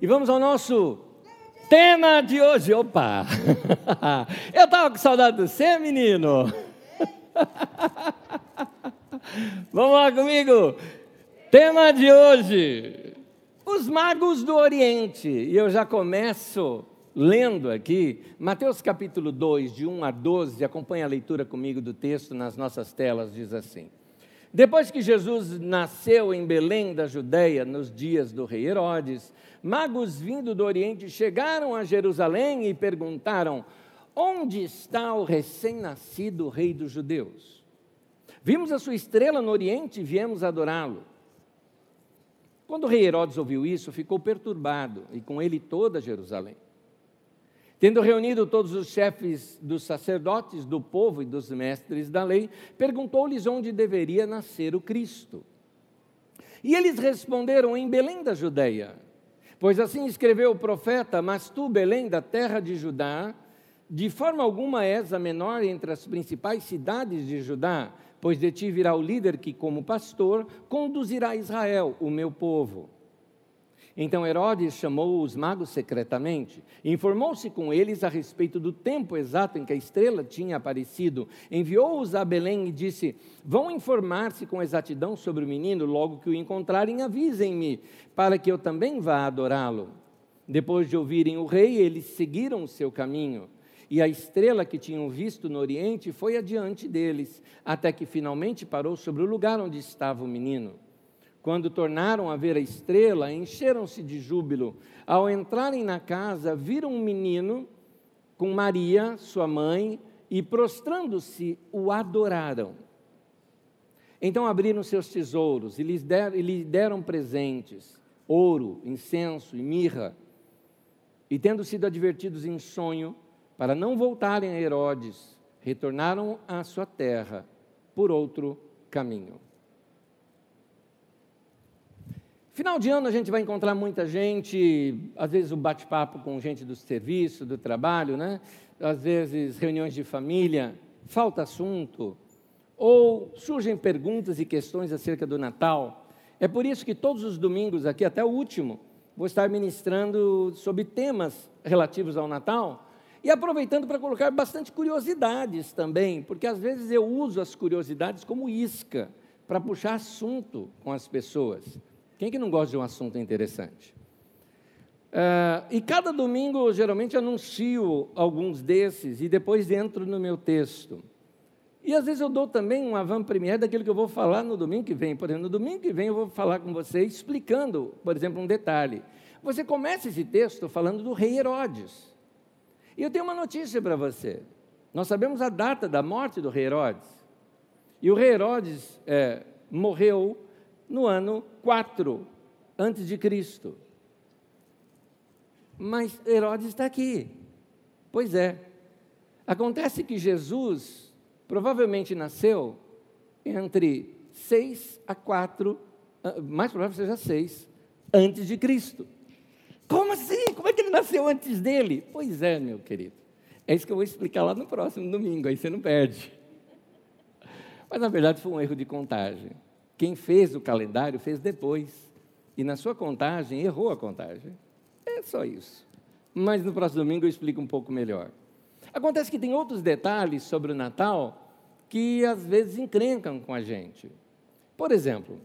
E vamos ao nosso tema de hoje. Opa! Eu estava com saudade de você, menino. Vamos lá comigo. Tema de hoje: os magos do Oriente. E eu já começo lendo aqui Mateus capítulo 2, de 1 a 12. Acompanhe a leitura comigo do texto nas nossas telas. Diz assim. Depois que Jesus nasceu em Belém da Judéia, nos dias do rei Herodes, magos vindo do Oriente chegaram a Jerusalém e perguntaram: Onde está o recém-nascido rei dos judeus? Vimos a sua estrela no Oriente e viemos adorá-lo. Quando o rei Herodes ouviu isso, ficou perturbado, e com ele toda Jerusalém. Tendo reunido todos os chefes dos sacerdotes, do povo e dos mestres da lei, perguntou-lhes onde deveria nascer o Cristo. E eles responderam: em Belém da Judéia. Pois assim escreveu o profeta: Mas tu, Belém, da terra de Judá, de forma alguma és a menor entre as principais cidades de Judá, pois de ti virá o líder que, como pastor, conduzirá Israel, o meu povo. Então Herodes chamou os magos secretamente, informou-se com eles a respeito do tempo exato em que a estrela tinha aparecido, enviou-os a Belém e disse: Vão informar-se com exatidão sobre o menino, logo que o encontrarem, avisem-me, para que eu também vá adorá-lo. Depois de ouvirem o rei, eles seguiram o seu caminho. E a estrela que tinham visto no Oriente foi adiante deles, até que finalmente parou sobre o lugar onde estava o menino. Quando tornaram a ver a estrela, encheram-se de júbilo. Ao entrarem na casa, viram um menino com Maria, sua mãe, e prostrando-se, o adoraram. Então abriram seus tesouros e lhes deram, e lhe deram presentes: ouro, incenso e mirra. E tendo sido advertidos em sonho, para não voltarem a Herodes, retornaram à sua terra por outro caminho. Final de ano a gente vai encontrar muita gente, às vezes o um bate-papo com gente do serviço, do trabalho, né? às vezes reuniões de família, falta assunto, ou surgem perguntas e questões acerca do Natal. É por isso que todos os domingos aqui, até o último, vou estar ministrando sobre temas relativos ao Natal e aproveitando para colocar bastante curiosidades também, porque às vezes eu uso as curiosidades como isca para puxar assunto com as pessoas. Quem que não gosta de um assunto interessante? Uh, e cada domingo, geralmente, anuncio alguns desses e depois entro no meu texto. E às vezes eu dou também um avant-première daquilo que eu vou falar no domingo que vem. Por exemplo, no domingo que vem eu vou falar com você explicando, por exemplo, um detalhe. Você começa esse texto falando do rei Herodes. E eu tenho uma notícia para você. Nós sabemos a data da morte do rei Herodes. E o rei Herodes é, morreu no ano 4 antes de Cristo. Mas Herodes está aqui. Pois é. Acontece que Jesus provavelmente nasceu entre 6 a 4, ah, mais provável seja 6, antes de Cristo. Como assim? Como é que ele nasceu antes dele? Pois é, meu querido. É isso que eu vou explicar lá no próximo domingo, aí você não perde. Mas na verdade foi um erro de contagem. Quem fez o calendário fez depois. E na sua contagem errou a contagem. É só isso. Mas no próximo domingo eu explico um pouco melhor. Acontece que tem outros detalhes sobre o Natal que às vezes encrencam com a gente. Por exemplo,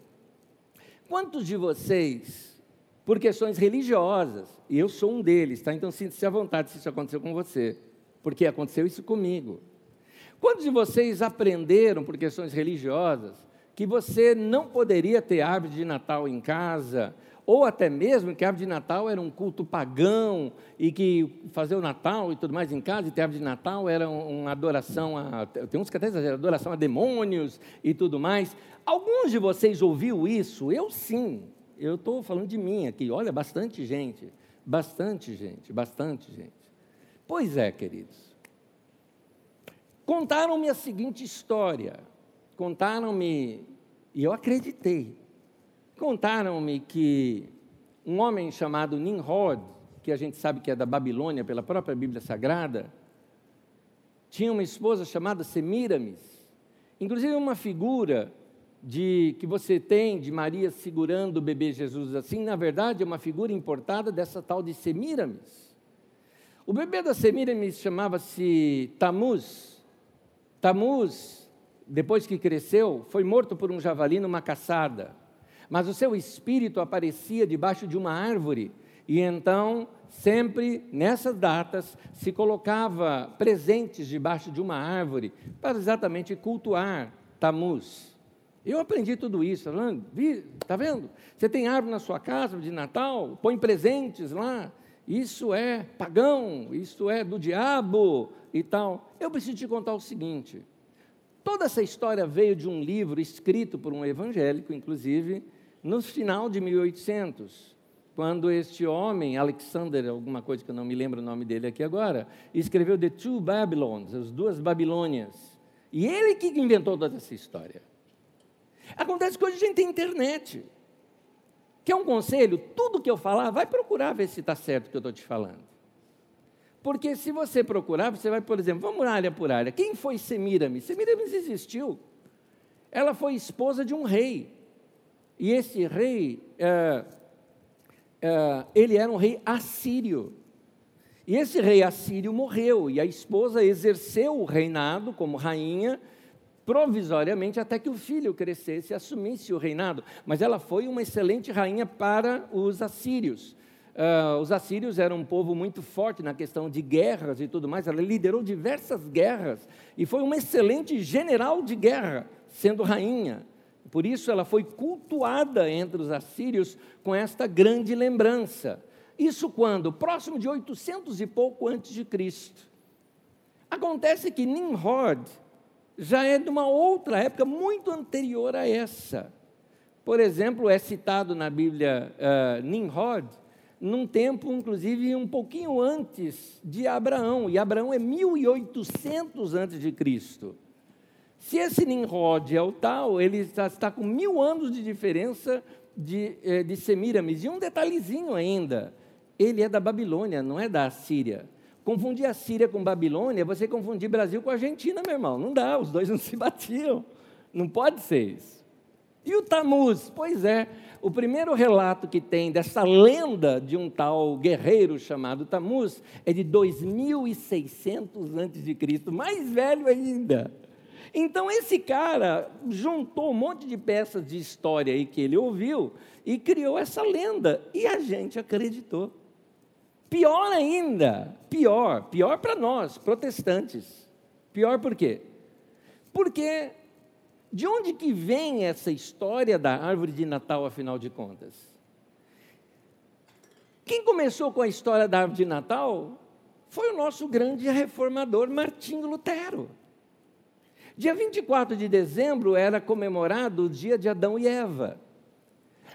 quantos de vocês, por questões religiosas, e eu sou um deles, tá? Então sinta-se à vontade se isso aconteceu com você, porque aconteceu isso comigo. Quantos de vocês aprenderam por questões religiosas que você não poderia ter árvore de Natal em casa, ou até mesmo que a árvore de Natal era um culto pagão e que fazer o Natal e tudo mais em casa e ter árvore de Natal era uma adoração a. Tem uns que até exageram, adoração a demônios e tudo mais. Alguns de vocês ouviu isso? Eu sim. Eu estou falando de mim aqui. Olha, bastante gente. Bastante gente, bastante gente. Pois é, queridos. Contaram-me a seguinte história. Contaram-me, e eu acreditei, contaram-me que um homem chamado Nimrod, que a gente sabe que é da Babilônia pela própria Bíblia Sagrada, tinha uma esposa chamada Semiramis, inclusive uma figura de que você tem de Maria segurando o bebê Jesus assim, na verdade é uma figura importada dessa tal de Semíramis. O bebê da Semíramis chamava-se Tamuz. Tamuz, depois que cresceu, foi morto por um javali numa caçada. Mas o seu espírito aparecia debaixo de uma árvore e então sempre nessas datas se colocava presentes debaixo de uma árvore para exatamente cultuar Tamuz. Eu aprendi tudo isso, está vendo? Você tem árvore na sua casa de Natal, põe presentes lá, isso é pagão, isso é do diabo e tal. Eu preciso te contar o seguinte: toda essa história veio de um livro escrito por um evangélico, inclusive, no final de 1800, quando este homem, Alexander, alguma coisa que eu não me lembro o nome dele aqui agora, escreveu The Two Babylons, as duas Babilônias. E ele que inventou toda essa história. Acontece que hoje a gente tem internet. Quer um conselho? Tudo que eu falar, vai procurar ver se está certo o que eu estou te falando. Porque se você procurar, você vai, por exemplo, vamos área por área. Quem foi Semiramis? Semiramis existiu. Ela foi esposa de um rei. E esse rei, é, é, ele era um rei assírio. E esse rei assírio morreu, e a esposa exerceu o reinado como rainha provisoriamente até que o filho crescesse e assumisse o reinado. Mas ela foi uma excelente rainha para os assírios. Uh, os assírios eram um povo muito forte na questão de guerras e tudo mais. Ela liderou diversas guerras e foi uma excelente general de guerra, sendo rainha. Por isso ela foi cultuada entre os assírios com esta grande lembrança. Isso quando? Próximo de 800 e pouco antes de Cristo. Acontece que Nimrod, já é de uma outra época muito anterior a essa. Por exemplo, é citado na Bíblia uh, Nimrod, num tempo, inclusive, um pouquinho antes de Abraão, e Abraão é 1800 antes de Cristo. Se esse Nimrod é o tal, ele está, está com mil anos de diferença de, eh, de Semiramis. E um detalhezinho ainda, ele é da Babilônia, não é da Síria. Confundir a Síria com Babilônia você confundir Brasil com Argentina, meu irmão. Não dá, os dois não se batiam. Não pode ser isso. E o Tamuz? Pois é, o primeiro relato que tem dessa lenda de um tal guerreiro chamado Tamuz é de 2600 a.C., mais velho ainda. Então esse cara juntou um monte de peças de história aí que ele ouviu e criou essa lenda e a gente acreditou. Pior ainda, pior, pior para nós, protestantes. Pior por quê? Porque de onde que vem essa história da árvore de Natal, afinal de contas? Quem começou com a história da árvore de Natal foi o nosso grande reformador Martinho Lutero. Dia 24 de dezembro era comemorado o dia de Adão e Eva.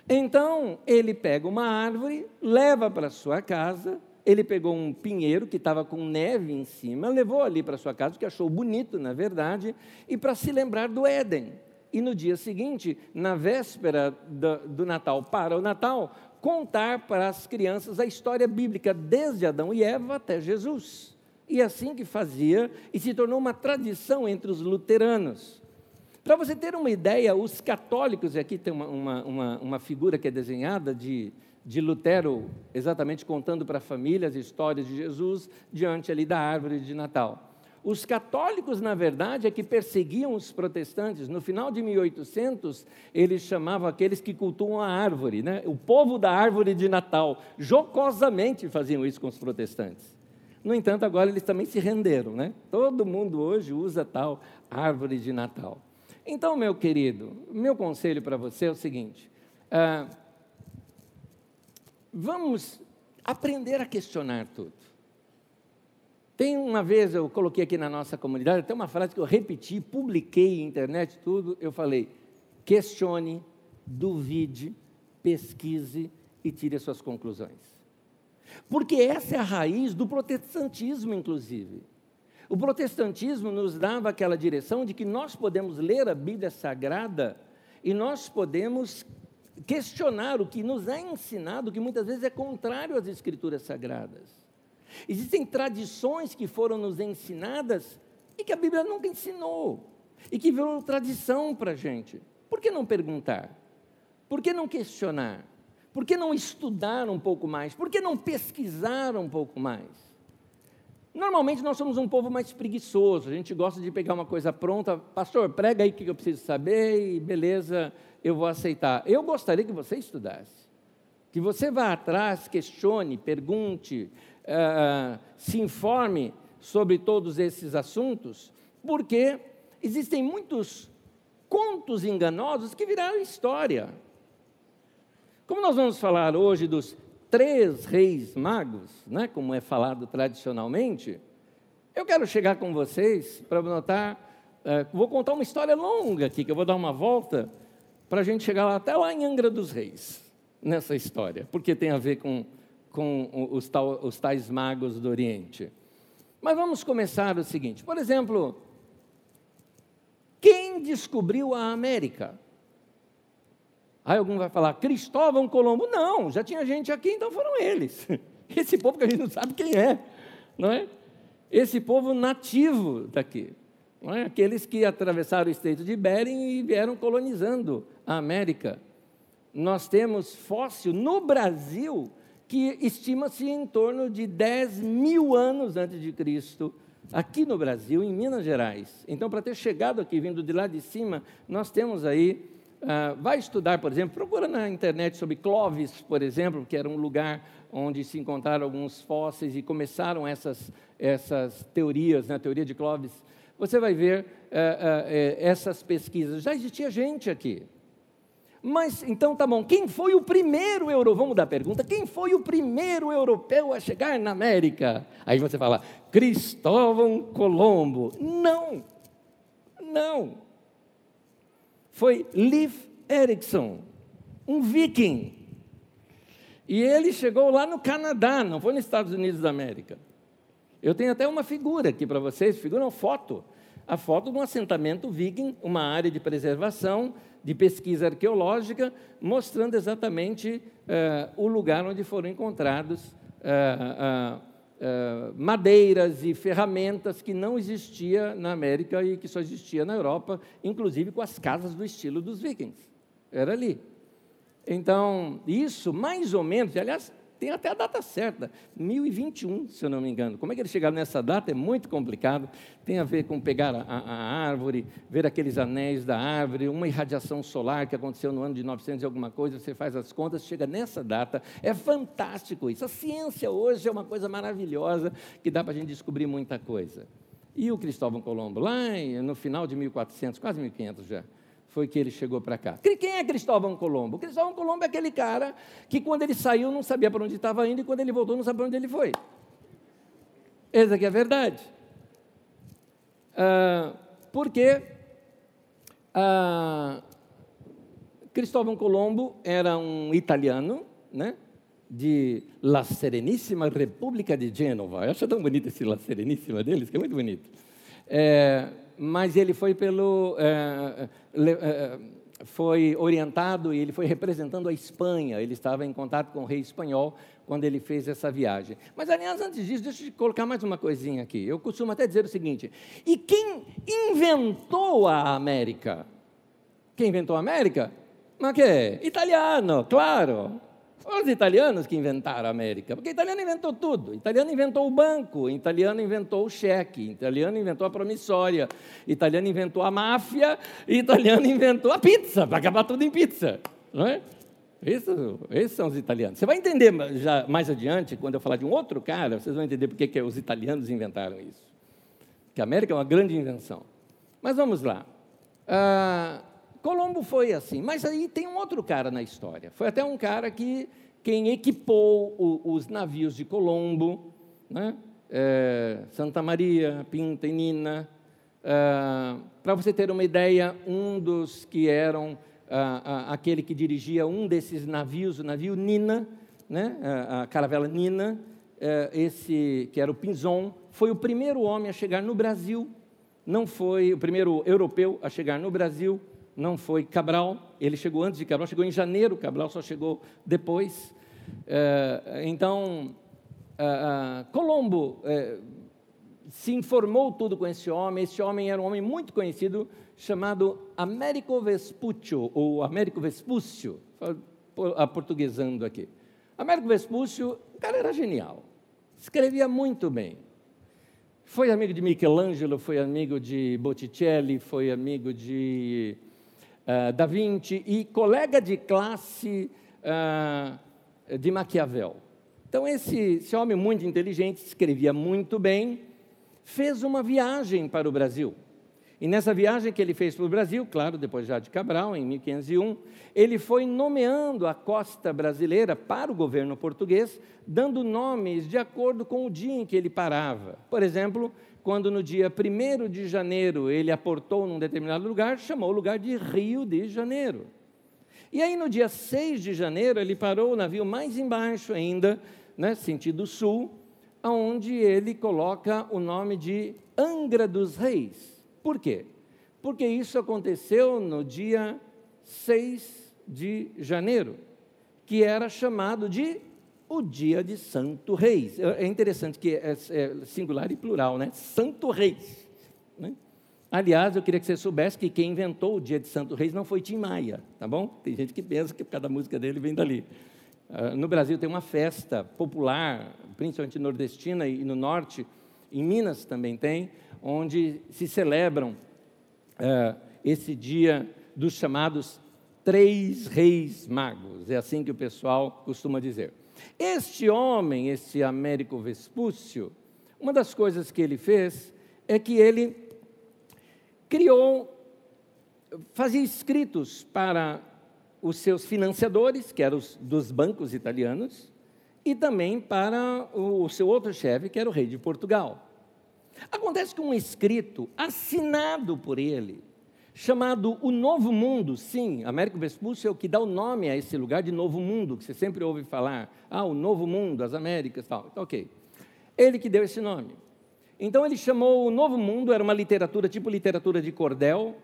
Então, ele pega uma árvore, leva para sua casa, ele pegou um pinheiro que estava com neve em cima, levou ali para sua casa, que achou bonito, na verdade, e para se lembrar do Éden. E no dia seguinte, na véspera do, do Natal para o Natal, contar para as crianças a história bíblica, desde Adão e Eva até Jesus. E assim que fazia, e se tornou uma tradição entre os luteranos. Para você ter uma ideia, os católicos, e aqui tem uma, uma, uma, uma figura que é desenhada de, de Lutero, exatamente contando para a família as histórias de Jesus diante ali da árvore de Natal. Os católicos, na verdade, é que perseguiam os protestantes. No final de 1800, eles chamavam aqueles que cultuam a árvore, né? o povo da árvore de Natal. Jocosamente faziam isso com os protestantes. No entanto, agora eles também se renderam. Né? Todo mundo hoje usa tal árvore de Natal. Então, meu querido, meu conselho para você é o seguinte: ah, vamos aprender a questionar tudo. Tem uma vez, eu coloquei aqui na nossa comunidade, tem uma frase que eu repeti, publiquei na internet, tudo, eu falei, questione, duvide, pesquise e tire as suas conclusões. Porque essa é a raiz do protestantismo, inclusive. O protestantismo nos dava aquela direção de que nós podemos ler a Bíblia Sagrada e nós podemos questionar o que nos é ensinado, que muitas vezes é contrário às Escrituras Sagradas. Existem tradições que foram nos ensinadas e que a Bíblia nunca ensinou, e que viram tradição para a gente. Por que não perguntar? Por que não questionar? Por que não estudar um pouco mais? Por que não pesquisar um pouco mais? Normalmente nós somos um povo mais preguiçoso, a gente gosta de pegar uma coisa pronta, pastor, prega aí o que eu preciso saber e beleza, eu vou aceitar. Eu gostaria que você estudasse, que você vá atrás, questione, pergunte, uh, se informe sobre todos esses assuntos, porque existem muitos contos enganosos que viraram história. Como nós vamos falar hoje dos três reis magos, né, como é falado tradicionalmente, eu quero chegar com vocês para notar, uh, vou contar uma história longa aqui, que eu vou dar uma volta, para a gente chegar lá, até lá em Angra dos Reis, nessa história, porque tem a ver com, com os, tal, os tais magos do Oriente. Mas vamos começar o seguinte: por exemplo, quem descobriu a América? Aí algum vai falar, Cristóvão Colombo. Não, já tinha gente aqui, então foram eles. Esse povo que a gente não sabe quem é, não é? Esse povo nativo daqui. Não é? Aqueles que atravessaram o Estreito de Bering e vieram colonizando América. Nós temos fóssil no Brasil que estima-se em torno de 10 mil anos antes de Cristo, aqui no Brasil, em Minas Gerais. Então, para ter chegado aqui, vindo de lá de cima, nós temos aí Uh, vai estudar, por exemplo, procura na internet sobre Clovis, por exemplo, que era um lugar onde se encontraram alguns fósseis e começaram essas, essas teorias, né, a teoria de Clovis. Você vai ver uh, uh, essas pesquisas. Já existia gente aqui. Mas, então, tá bom, quem foi o primeiro europeu? Vamos dar a pergunta: quem foi o primeiro europeu a chegar na América? Aí você fala, Cristóvão Colombo. Não, não foi Leif Erikson, um viking. E ele chegou lá no Canadá, não foi nos Estados Unidos da América. Eu tenho até uma figura aqui para vocês, figura uma foto. A foto de um assentamento viking, uma área de preservação, de pesquisa arqueológica, mostrando exatamente uh, o lugar onde foram encontrados uh, uh, madeiras e ferramentas que não existia na América e que só existia na Europa, inclusive com as casas do estilo dos vikings. Era ali. Então, isso mais ou menos, aliás, tem até a data certa, 1021, se eu não me engano. Como é que eles chegaram nessa data? É muito complicado. Tem a ver com pegar a, a, árvore, ver aqueles anéis da árvore, uma irradiação solar que aconteceu no ano de 900 e alguma coisa, você faz as contas, chega nessa data. É fantástico isso. A ciência hoje é uma coisa maravilhosa que dá para a gente descobrir muita coisa. E o Cristóvão Colombo, lá no final de 1400, quase 1500 já, foi que ele chegou para cá. Quem é Cristóvão Colombo? Cristóvão Colombo é aquele cara que quando ele saiu não sabia para onde estava indo e quando ele voltou não sabia para onde ele foi. Essa aqui é a verdade. Ah, porque ah, Cristóvão Colombo era um italiano, né? de La Sereníssima República de Gênova. Eu acho tão bonito esse La Sereníssima deles, que é muito bonito. É, mas ele foi pelo é, é, foi orientado e ele foi representando a Espanha. Ele estava em contato com o rei espanhol quando ele fez essa viagem. Mas, aliás, antes disso, deixa eu colocar mais uma coisinha aqui. Eu costumo até dizer o seguinte: e quem inventou a América? Quem inventou a América? Mas que? Italiano, claro. Foram os italianos que inventaram a América, porque o italiano inventou tudo. O italiano inventou o banco, o italiano inventou o cheque, o italiano inventou a promissória, o italiano inventou a máfia, o italiano inventou a pizza, para acabar tudo em pizza. Não é? Isso, esses são os italianos. Você vai entender já mais adiante, quando eu falar de um outro cara, vocês vão entender por que os italianos inventaram isso. Que a América é uma grande invenção. Mas vamos lá. Ah, Colombo foi assim, mas aí tem um outro cara na história. Foi até um cara que quem equipou o, os navios de Colombo, né? é, Santa Maria, Pinta e Nina. É, Para você ter uma ideia, um dos que eram aquele que dirigia um desses navios, o navio Nina, né? a, a caravela Nina, é, esse que era o Pinzon, foi o primeiro homem a chegar no Brasil. Não foi o primeiro europeu a chegar no Brasil não foi Cabral, ele chegou antes de Cabral, chegou em janeiro, Cabral só chegou depois. É, então, é, é, Colombo se informou tudo com esse homem. Esse homem era um homem muito conhecido, chamado Américo Vespuccio, ou Américo Vespúcio, aportuguesando aqui. Américo Vespúcio, o cara era genial, escrevia muito bem. Foi amigo de Michelangelo, foi amigo de Botticelli, foi amigo de uh, Da Vinci e colega de classe uh, de Maquiavel. Então, esse, esse homem muito inteligente, escrevia muito bem, fez uma viagem para o Brasil. E nessa viagem que ele fez para o Brasil, claro, depois já de Cabral, em 1501, ele foi nomeando a costa brasileira para o governo português, dando nomes de acordo com o dia em que ele parava. Por exemplo, quando no dia 1 de janeiro ele aportou num determinado lugar, chamou o lugar de Rio de Janeiro. E aí no dia 6 de janeiro ele parou o navio mais embaixo ainda, né, sentido sul, onde ele coloca o nome de Angra dos Reis. Por quê? Porque isso aconteceu no dia 6 de janeiro, que era chamado de o dia de Santo Reis. É, é interessante que é, é singular e plural, né? Santo Reis. Né? Aliás, eu queria que você soubesse que quem inventou o dia de Santo Reis não foi Tim Maia, tá bom? Tem gente que pensa que cada música dele vem dali. Uh, no Brasil tem uma festa popular, principalmente nordestina e no norte, em Minas também tem, onde se celebram uh, esse dia dos chamados Três Reis Magos, é assim que o pessoal costuma dizer. Este homem, esse Américo Vespúcio, uma das coisas que ele fez é que ele criou, fazia escritos para os seus financiadores, que eram os dos bancos italianos, e também para o seu outro chefe, que era o rei de Portugal. Acontece que um escrito assinado por ele, chamado O Novo Mundo, sim, Américo Vespúcio é o que dá o nome a esse lugar de Novo Mundo, que você sempre ouve falar, ah, o Novo Mundo, as Américas, tal, então, ok. Ele que deu esse nome. Então ele chamou o Novo Mundo, era uma literatura tipo literatura de cordel,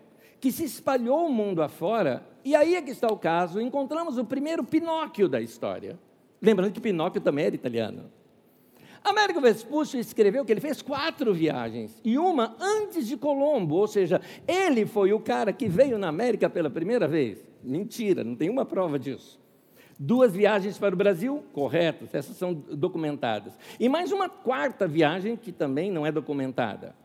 que se espalhou o mundo afora, e aí é que está o caso, encontramos o primeiro Pinóquio da história. Lembrando que Pinóquio também era italiano. Américo Vespúcio escreveu que ele fez quatro viagens, e uma antes de Colombo, ou seja, ele foi o cara que veio na América pela primeira vez. Mentira, não tem uma prova disso. Duas viagens para o Brasil, corretas, essas são documentadas. E mais uma quarta viagem que também não é documentada.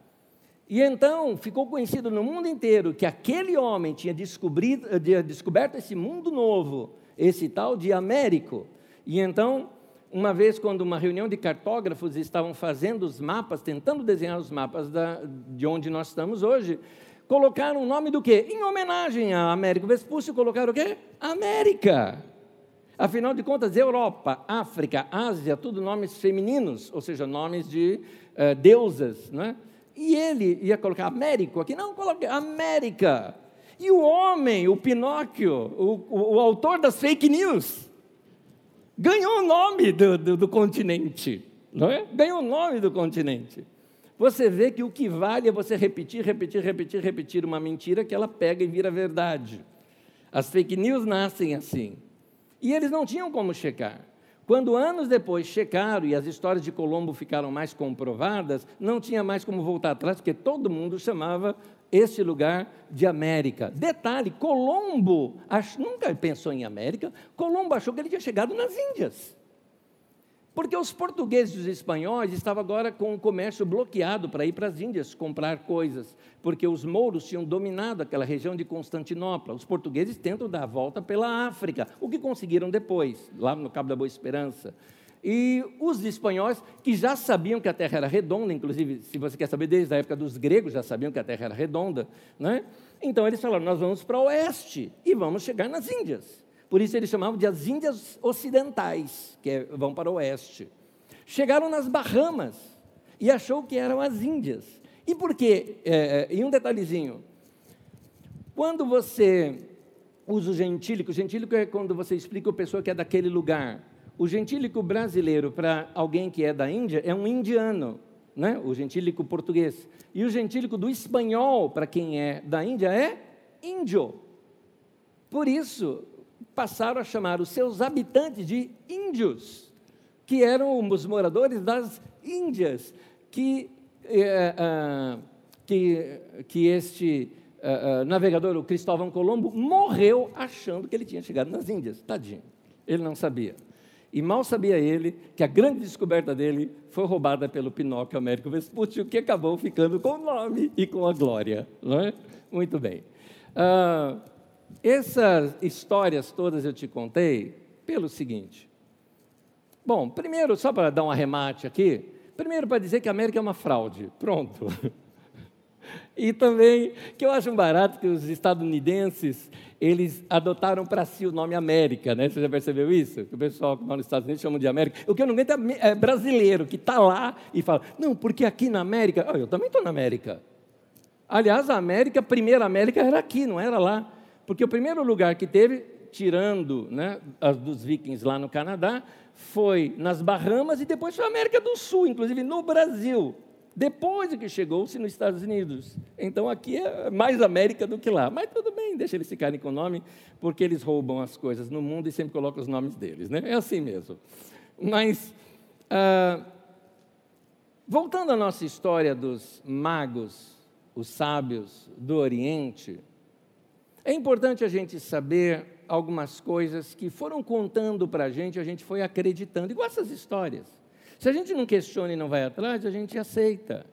E então ficou conhecido no mundo inteiro que aquele homem tinha, tinha descoberto esse mundo novo, esse tal de Américo. E então, uma vez, quando uma reunião de cartógrafos estavam fazendo os mapas, tentando desenhar os mapas da, de onde nós estamos hoje, colocaram o nome do quê? Em homenagem a Américo Vespúcio, colocaram o quê? América. Afinal de contas, Europa, África, Ásia, tudo nomes femininos, ou seja, nomes de uh, deusas, não é? E ele ia colocar Américo aqui, não, coloque América. E o homem, o Pinóquio, o, o, o autor das fake news, ganhou o nome do, do, do continente, não é? Ganhou o nome do continente. Você vê que o que vale é você repetir, repetir, repetir, repetir uma mentira que ela pega e vira verdade. As fake news nascem assim. E eles não tinham como checar. Quando anos depois checaram e as histórias de Colombo ficaram mais comprovadas, não tinha mais como voltar atrás, porque todo mundo chamava esse lugar de América. Detalhe: Colombo ach... nunca pensou em América, Colombo achou que ele tinha chegado nas Índias. Porque os portugueses e os espanhóis estavam agora com o comércio bloqueado para ir para as Índias comprar coisas, porque os mouros tinham dominado aquela região de Constantinopla. Os portugueses tentam dar a volta pela África, o que conseguiram depois, lá no Cabo da Boa Esperança. E os espanhóis, que já sabiam que a Terra era redonda, inclusive, se você quer saber, desde a época dos gregos já sabiam que a Terra era redonda, né? então eles falaram: nós vamos para o oeste e vamos chegar nas Índias. Por isso eles chamavam de as Índias Ocidentais, que é, vão para o oeste. Chegaram nas Bahamas e achou que eram as Índias. E por quê? É, é, e um detalhezinho. Quando você usa o gentílico, o gentílico é quando você explica a pessoa que é daquele lugar. O gentílico brasileiro para alguém que é da Índia é um indiano, né? o gentílico português. E o gentílico do espanhol para quem é da Índia é índio. Por isso, passaram a chamar os seus habitantes de índios, que eram os moradores das Índias, que é, é, que, que este é, navegador, o Cristóvão Colombo, morreu achando que ele tinha chegado nas Índias. Tadinho, ele não sabia. E mal sabia ele que a grande descoberta dele foi roubada pelo Pinóquio Américo Vespucci, que acabou ficando com o nome e com a glória. Não é? Muito bem. Ah, essas histórias todas eu te contei pelo seguinte. Bom, primeiro, só para dar um arremate aqui, primeiro para dizer que a América é uma fraude. Pronto. E também que eu acho um barato que os estadunidenses eles adotaram para si o nome América, né? Você já percebeu isso? Que o pessoal que mora nos Estados Unidos chama de América. O que eu não aguento é, é brasileiro que está lá e fala, não, porque aqui na América, oh, eu também estou na América. Aliás, a América, a primeira América era aqui, não era lá. Porque o primeiro lugar que teve, tirando né, as dos vikings lá no Canadá, foi nas Bahamas e depois foi a América do Sul, inclusive no Brasil depois que chegou-se nos Estados Unidos. Então aqui é mais América do que lá. Mas tudo bem, deixa eles ficarem com o nome, porque eles roubam as coisas no mundo e sempre colocam os nomes deles. Né? É assim mesmo. Mas, ah, voltando à nossa história dos magos, os sábios do Oriente, é importante a gente saber algumas coisas que foram contando para a gente, a gente foi acreditando, igual essas histórias. Se a gente não questiona e não vai atrás, a gente aceita.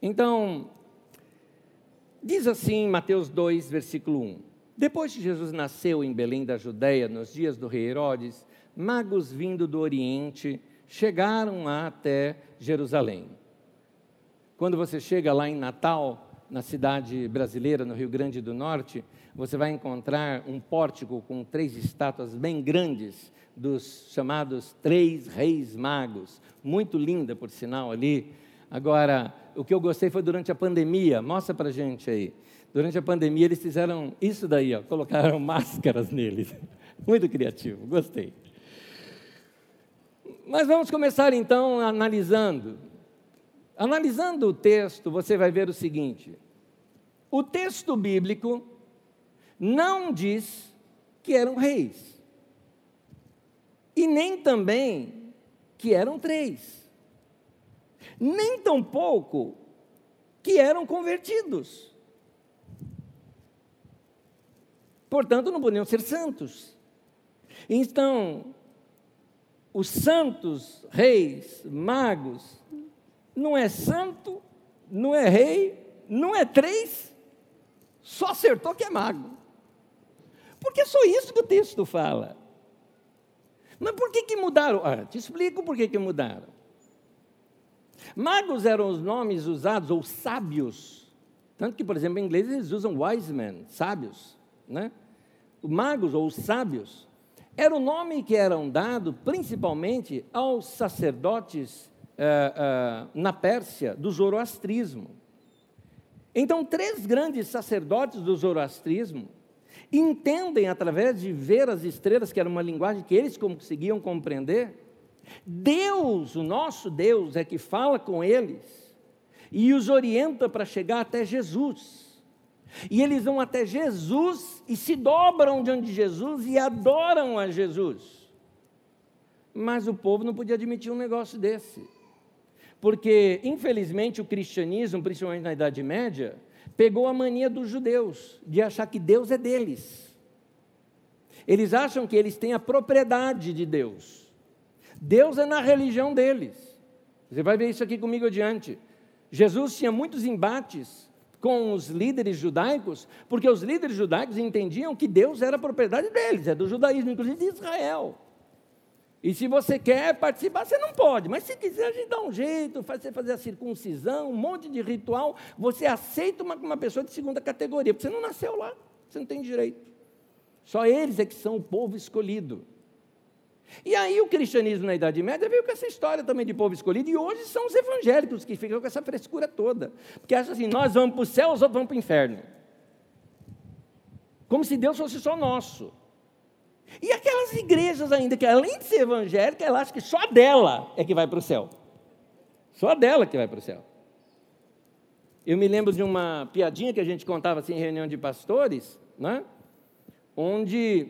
Então, diz assim Mateus 2, versículo 1. Depois que Jesus nasceu em Belém da Judéia, nos dias do rei Herodes, magos vindo do Oriente chegaram até Jerusalém. Quando você chega lá em Natal, na cidade brasileira, no Rio Grande do Norte, você vai encontrar um pórtico com três estátuas bem grandes dos chamados três reis magos, muito linda, por sinal, ali. Agora, o que eu gostei foi durante a pandemia, mostra para gente aí. Durante a pandemia, eles fizeram isso daí, ó, colocaram máscaras neles. Muito criativo, gostei. Mas vamos começar então analisando. Analisando o texto, você vai ver o seguinte: o texto bíblico não diz que eram reis e nem também que eram três, nem tampouco que eram convertidos. Portanto, não podiam ser santos. Então, os santos, reis, magos, não é santo, não é rei, não é três, só acertou que é mago. Porque é só isso que o texto fala. Mas por que, que mudaram? Ah, te explico por que, que mudaram. Magos eram os nomes usados, ou sábios. Tanto que, por exemplo, em inglês eles usam wise men, sábios. Né? Magos ou sábios era o nome que eram dado principalmente aos sacerdotes eh, eh, na Pérsia do zoroastrismo. Então, três grandes sacerdotes do zoroastrismo entendem através de ver as estrelas, que era uma linguagem que eles conseguiam compreender. Deus, o nosso Deus, é que fala com eles e os orienta para chegar até Jesus. E eles vão até Jesus e se dobram diante de Jesus e adoram a Jesus. Mas o povo não podia admitir um negócio desse. Porque, infelizmente, o cristianismo, principalmente na Idade Média, pegou a mania dos judeus de achar que Deus é deles. Eles acham que eles têm a propriedade de Deus. Deus é na religião deles. Você vai ver isso aqui comigo adiante. Jesus tinha muitos embates com os líderes judaicos, porque os líderes judaicos entendiam que Deus era propriedade deles, é do judaísmo, inclusive de Israel. E se você quer participar, você não pode. Mas se quiser, a gente dá um jeito, fazer, fazer a circuncisão, um monte de ritual. Você aceita uma, uma pessoa de segunda categoria, porque você não nasceu lá, você não tem direito. Só eles é que são o povo escolhido. E aí o cristianismo na Idade Média veio com essa história também de povo escolhido, e hoje são os evangélicos que ficam com essa frescura toda. Porque acham assim, nós vamos para o céu, os outros vão para o inferno. Como se Deus fosse só nosso. E aquelas igrejas ainda, que além de ser evangélica, ela acha que só dela é que vai para o céu. Só dela que vai para o céu. Eu me lembro de uma piadinha que a gente contava assim, em reunião de pastores, né? onde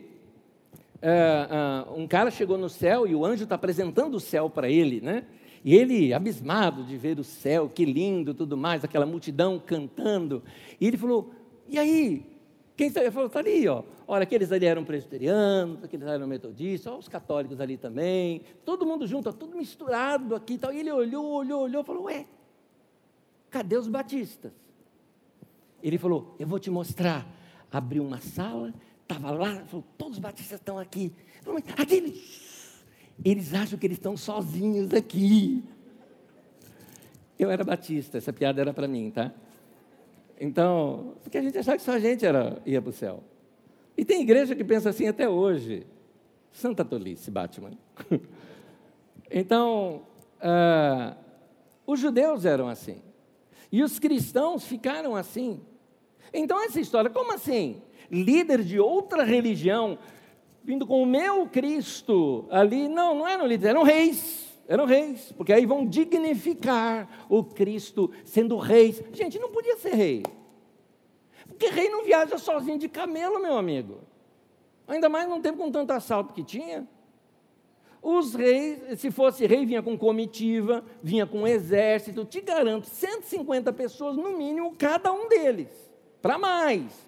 é, é, um cara chegou no céu e o anjo está apresentando o céu para ele, né? E ele, abismado de ver o céu, que lindo, tudo mais, aquela multidão cantando. E ele falou: E aí? Quem? Ele falou: Está ali, ó. Olha, aqueles ali eram presbiterianos, aqueles eram metodistas, ó, os católicos ali também. Todo mundo junto, tudo misturado aqui e tal. E ele olhou, olhou, olhou, falou: Ué, cadê os batistas? Ele falou: Eu vou te mostrar. Abriu uma sala, estava lá, falou: Todos os batistas estão aqui. Falou, aqueles eles acham que eles estão sozinhos aqui. Eu era batista, essa piada era para mim, tá? Então, porque a gente achava que só a gente era, ia para o céu. E tem igreja que pensa assim até hoje. Santa tolice, Batman. então, uh, os judeus eram assim. E os cristãos ficaram assim. Então, essa história, como assim? Líder de outra religião vindo com o meu Cristo ali. Não, não eram líderes, eram reis. Eram reis, porque aí vão dignificar o Cristo sendo reis. Gente, não podia ser rei. Porque rei não viaja sozinho de camelo, meu amigo. Ainda mais num tempo com tanto assalto que tinha. Os reis, se fosse rei, vinha com comitiva, vinha com exército. Te garanto, 150 pessoas no mínimo, cada um deles. Para mais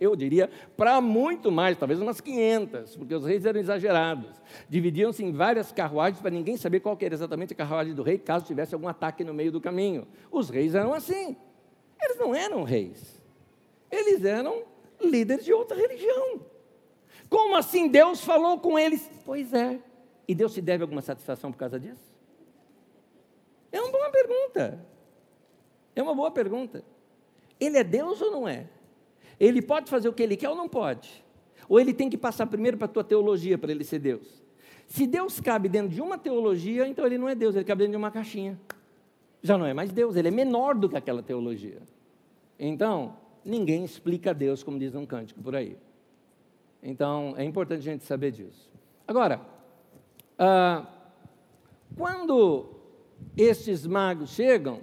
eu diria, para muito mais, talvez umas 500, porque os reis eram exagerados. Dividiam-se em várias carruagens para ninguém saber qual era exatamente a carruagem do rei, caso tivesse algum ataque no meio do caminho. Os reis eram assim. Eles não eram reis. Eles eram líderes de outra religião. Como assim Deus falou com eles? Pois é. E Deus se deve alguma satisfação por causa disso? É uma boa pergunta. É uma boa pergunta. Ele é Deus ou não é? Ele pode fazer o que ele quer ou não pode? Ou ele tem que passar primeiro para a tua teologia para ele ser Deus? Se Deus cabe dentro de uma teologia, então ele não é Deus, ele cabe dentro de uma caixinha. Já não é mais Deus, ele é menor do que aquela teologia. Então, ninguém explica Deus, como diz um cântico por aí. Então, é importante a gente saber disso. Agora, ah, quando estes magos chegam,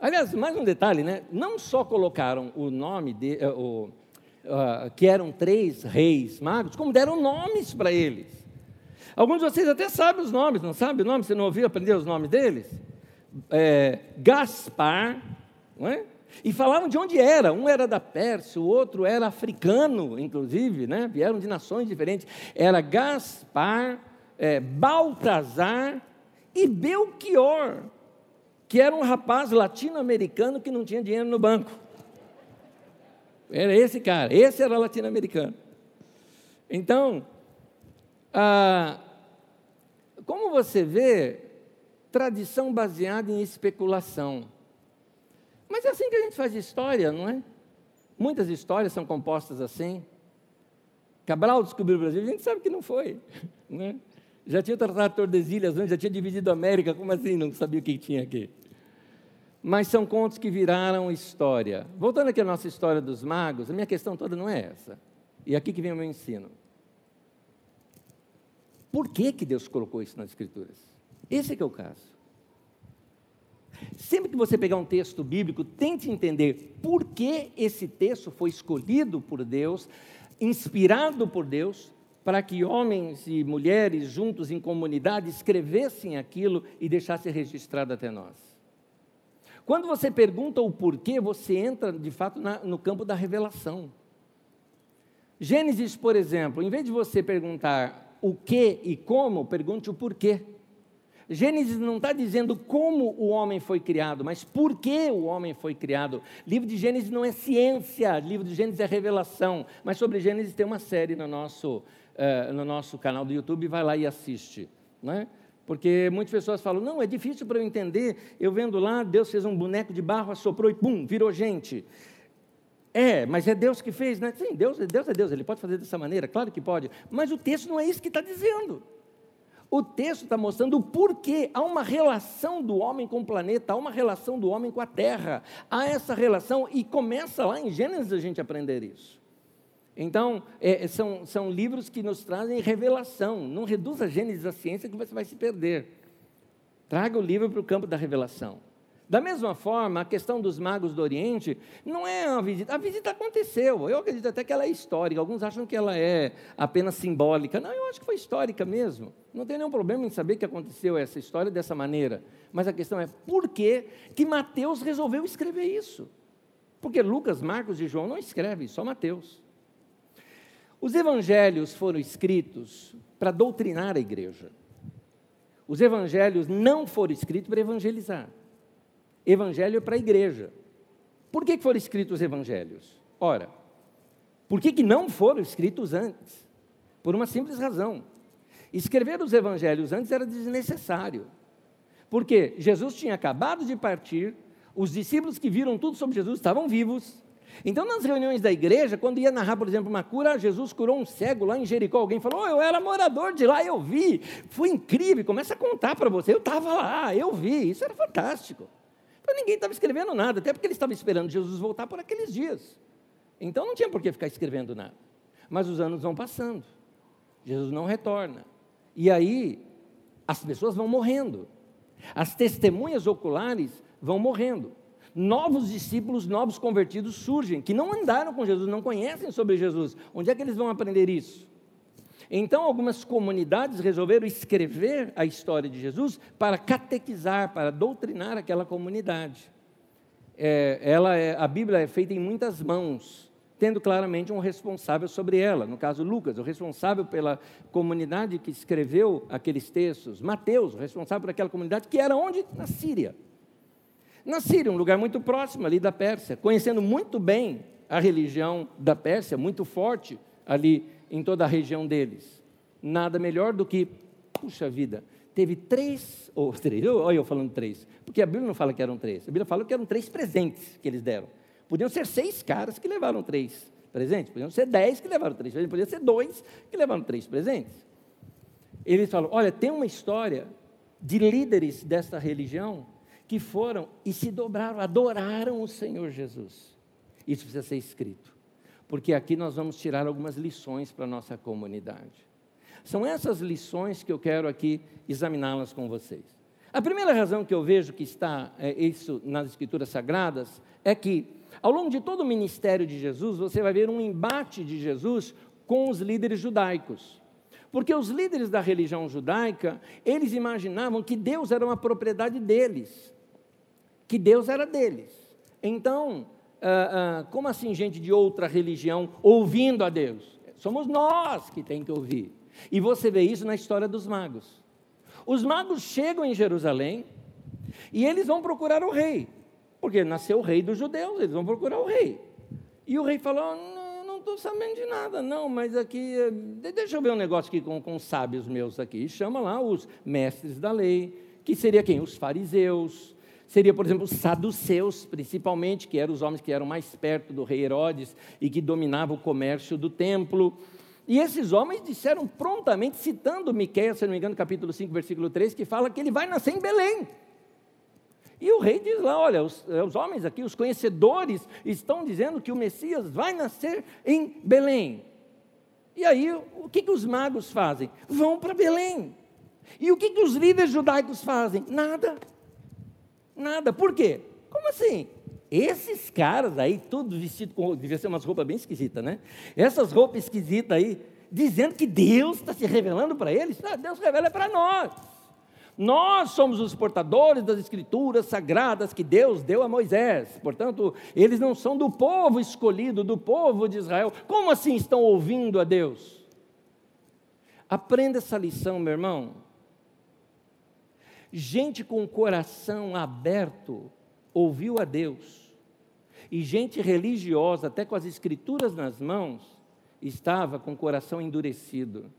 Aliás, mais um detalhe, né? Não só colocaram o nome de, uh, o, uh, que eram três reis magos, como deram nomes para eles. Alguns de vocês até sabem os nomes, não sabe o nome? Você não ouviu aprender os nomes deles? É, Gaspar, não é? E falavam de onde era. Um era da Pérsia, o outro era africano, inclusive, né? Vieram de nações diferentes. Era Gaspar, é, Baltazar e Belchior que era um rapaz latino-americano que não tinha dinheiro no banco. Era esse cara, esse era latino-americano. Então, ah, como você vê, tradição baseada em especulação. Mas é assim que a gente faz história, não é? Muitas histórias são compostas assim. Cabral descobriu o Brasil, a gente sabe que não foi. Né? Já tinha tratado Tordesilhas antes, já tinha dividido a América, como assim? Não sabia o que tinha aqui mas são contos que viraram história. Voltando aqui à nossa história dos magos, a minha questão toda não é essa. E aqui que vem o meu ensino. Por que, que Deus colocou isso nas Escrituras? Esse é que é o caso. Sempre que você pegar um texto bíblico, tente entender por que esse texto foi escolhido por Deus, inspirado por Deus, para que homens e mulheres juntos em comunidade escrevessem aquilo e deixassem registrado até nós. Quando você pergunta o porquê, você entra de fato na, no campo da revelação. Gênesis, por exemplo, em vez de você perguntar o que e como, pergunte o porquê. Gênesis não está dizendo como o homem foi criado, mas por que o homem foi criado. Livro de Gênesis não é ciência, livro de Gênesis é revelação. Mas sobre Gênesis tem uma série no nosso, uh, no nosso canal do YouTube, vai lá e assiste. Não é? Porque muitas pessoas falam, não, é difícil para eu entender. Eu vendo lá, Deus fez um boneco de barro, assoprou e pum, virou gente. É, mas é Deus que fez, né? Sim, Deus, Deus é Deus, Ele pode fazer dessa maneira, claro que pode. Mas o texto não é isso que está dizendo. O texto está mostrando o porquê. Há uma relação do homem com o planeta, há uma relação do homem com a terra. Há essa relação e começa lá em Gênesis a gente aprender isso. Então, é, são, são livros que nos trazem revelação. Não reduza a Gênesis à ciência que você vai se perder. Traga o livro para o campo da revelação. Da mesma forma, a questão dos magos do Oriente não é uma visita. A visita aconteceu. Eu acredito até que ela é histórica. Alguns acham que ela é apenas simbólica. Não, eu acho que foi histórica mesmo. Não tem nenhum problema em saber que aconteceu essa história dessa maneira. Mas a questão é por que, que Mateus resolveu escrever isso? Porque Lucas, Marcos e João não escrevem, só Mateus. Os evangelhos foram escritos para doutrinar a igreja. Os evangelhos não foram escritos para evangelizar. Evangelho é para a igreja. Por que foram escritos os evangelhos? Ora, por que, que não foram escritos antes? Por uma simples razão. Escrever os evangelhos antes era desnecessário. Porque Jesus tinha acabado de partir, os discípulos que viram tudo sobre Jesus estavam vivos. Então, nas reuniões da igreja, quando ia narrar, por exemplo, uma cura, Jesus curou um cego lá em Jericó. Alguém falou: oh, Eu era morador de lá, eu vi. Foi incrível. Começa a contar para você: Eu estava lá, eu vi. Isso era fantástico. Então ninguém estava escrevendo nada, até porque eles estavam esperando Jesus voltar por aqueles dias. Então não tinha por que ficar escrevendo nada. Mas os anos vão passando, Jesus não retorna. E aí as pessoas vão morrendo, as testemunhas oculares vão morrendo. Novos discípulos, novos convertidos surgem, que não andaram com Jesus, não conhecem sobre Jesus. Onde é que eles vão aprender isso? Então, algumas comunidades resolveram escrever a história de Jesus para catequizar, para doutrinar aquela comunidade. É, ela é, a Bíblia é feita em muitas mãos, tendo claramente um responsável sobre ela. No caso, Lucas, o responsável pela comunidade que escreveu aqueles textos. Mateus, o responsável por aquela comunidade, que era onde? Na Síria. Na Síria, um lugar muito próximo ali da Pérsia, conhecendo muito bem a religião da Pérsia, muito forte ali em toda a região deles. Nada melhor do que, puxa vida, teve três, ou três, olha eu falando três, porque a Bíblia não fala que eram três, a Bíblia fala que eram três presentes que eles deram. Podiam ser seis caras que levaram três presentes, podiam ser dez que levaram três presentes, podiam ser dois que levaram três presentes. Eles falam: olha, tem uma história de líderes desta religião que foram e se dobraram, adoraram o Senhor Jesus. Isso precisa ser escrito porque aqui nós vamos tirar algumas lições para a nossa comunidade. São essas lições que eu quero aqui examiná-las com vocês. A primeira razão que eu vejo que está é, isso nas Escrituras Sagradas é que, ao longo de todo o ministério de Jesus, você vai ver um embate de Jesus com os líderes judaicos. Porque os líderes da religião judaica, eles imaginavam que Deus era uma propriedade deles, que Deus era deles. Então, ah, ah, como assim gente de outra religião ouvindo a Deus? Somos nós que tem que ouvir. E você vê isso na história dos magos. Os magos chegam em Jerusalém e eles vão procurar o rei, porque nasceu o rei dos judeus, eles vão procurar o rei. E o rei falou: estou sabendo de nada, não, mas aqui, deixa eu ver um negócio aqui com, com os sábios meus aqui. Chama lá os mestres da lei, que seria quem? Os fariseus, seria, por exemplo, os saduceus, principalmente, que eram os homens que eram mais perto do rei Herodes e que dominavam o comércio do templo. E esses homens disseram prontamente, citando Miqueias, se não me engano, capítulo 5, versículo 3, que fala que ele vai nascer em Belém. E o rei diz lá: olha, os, eh, os homens aqui, os conhecedores, estão dizendo que o Messias vai nascer em Belém. E aí, o que, que os magos fazem? Vão para Belém. E o que, que os líderes judaicos fazem? Nada. Nada. Por quê? Como assim? Esses caras aí, tudo vestido com. Devia ser umas roupas bem esquisitas, né? Essas roupas esquisitas aí, dizendo que Deus está se revelando para eles. Ah, Deus revela para nós. Nós somos os portadores das escrituras sagradas que Deus deu a Moisés. Portanto, eles não são do povo escolhido, do povo de Israel. Como assim estão ouvindo a Deus? Aprenda essa lição, meu irmão gente com o coração aberto ouviu a Deus, e gente religiosa, até com as escrituras nas mãos, estava com o coração endurecido.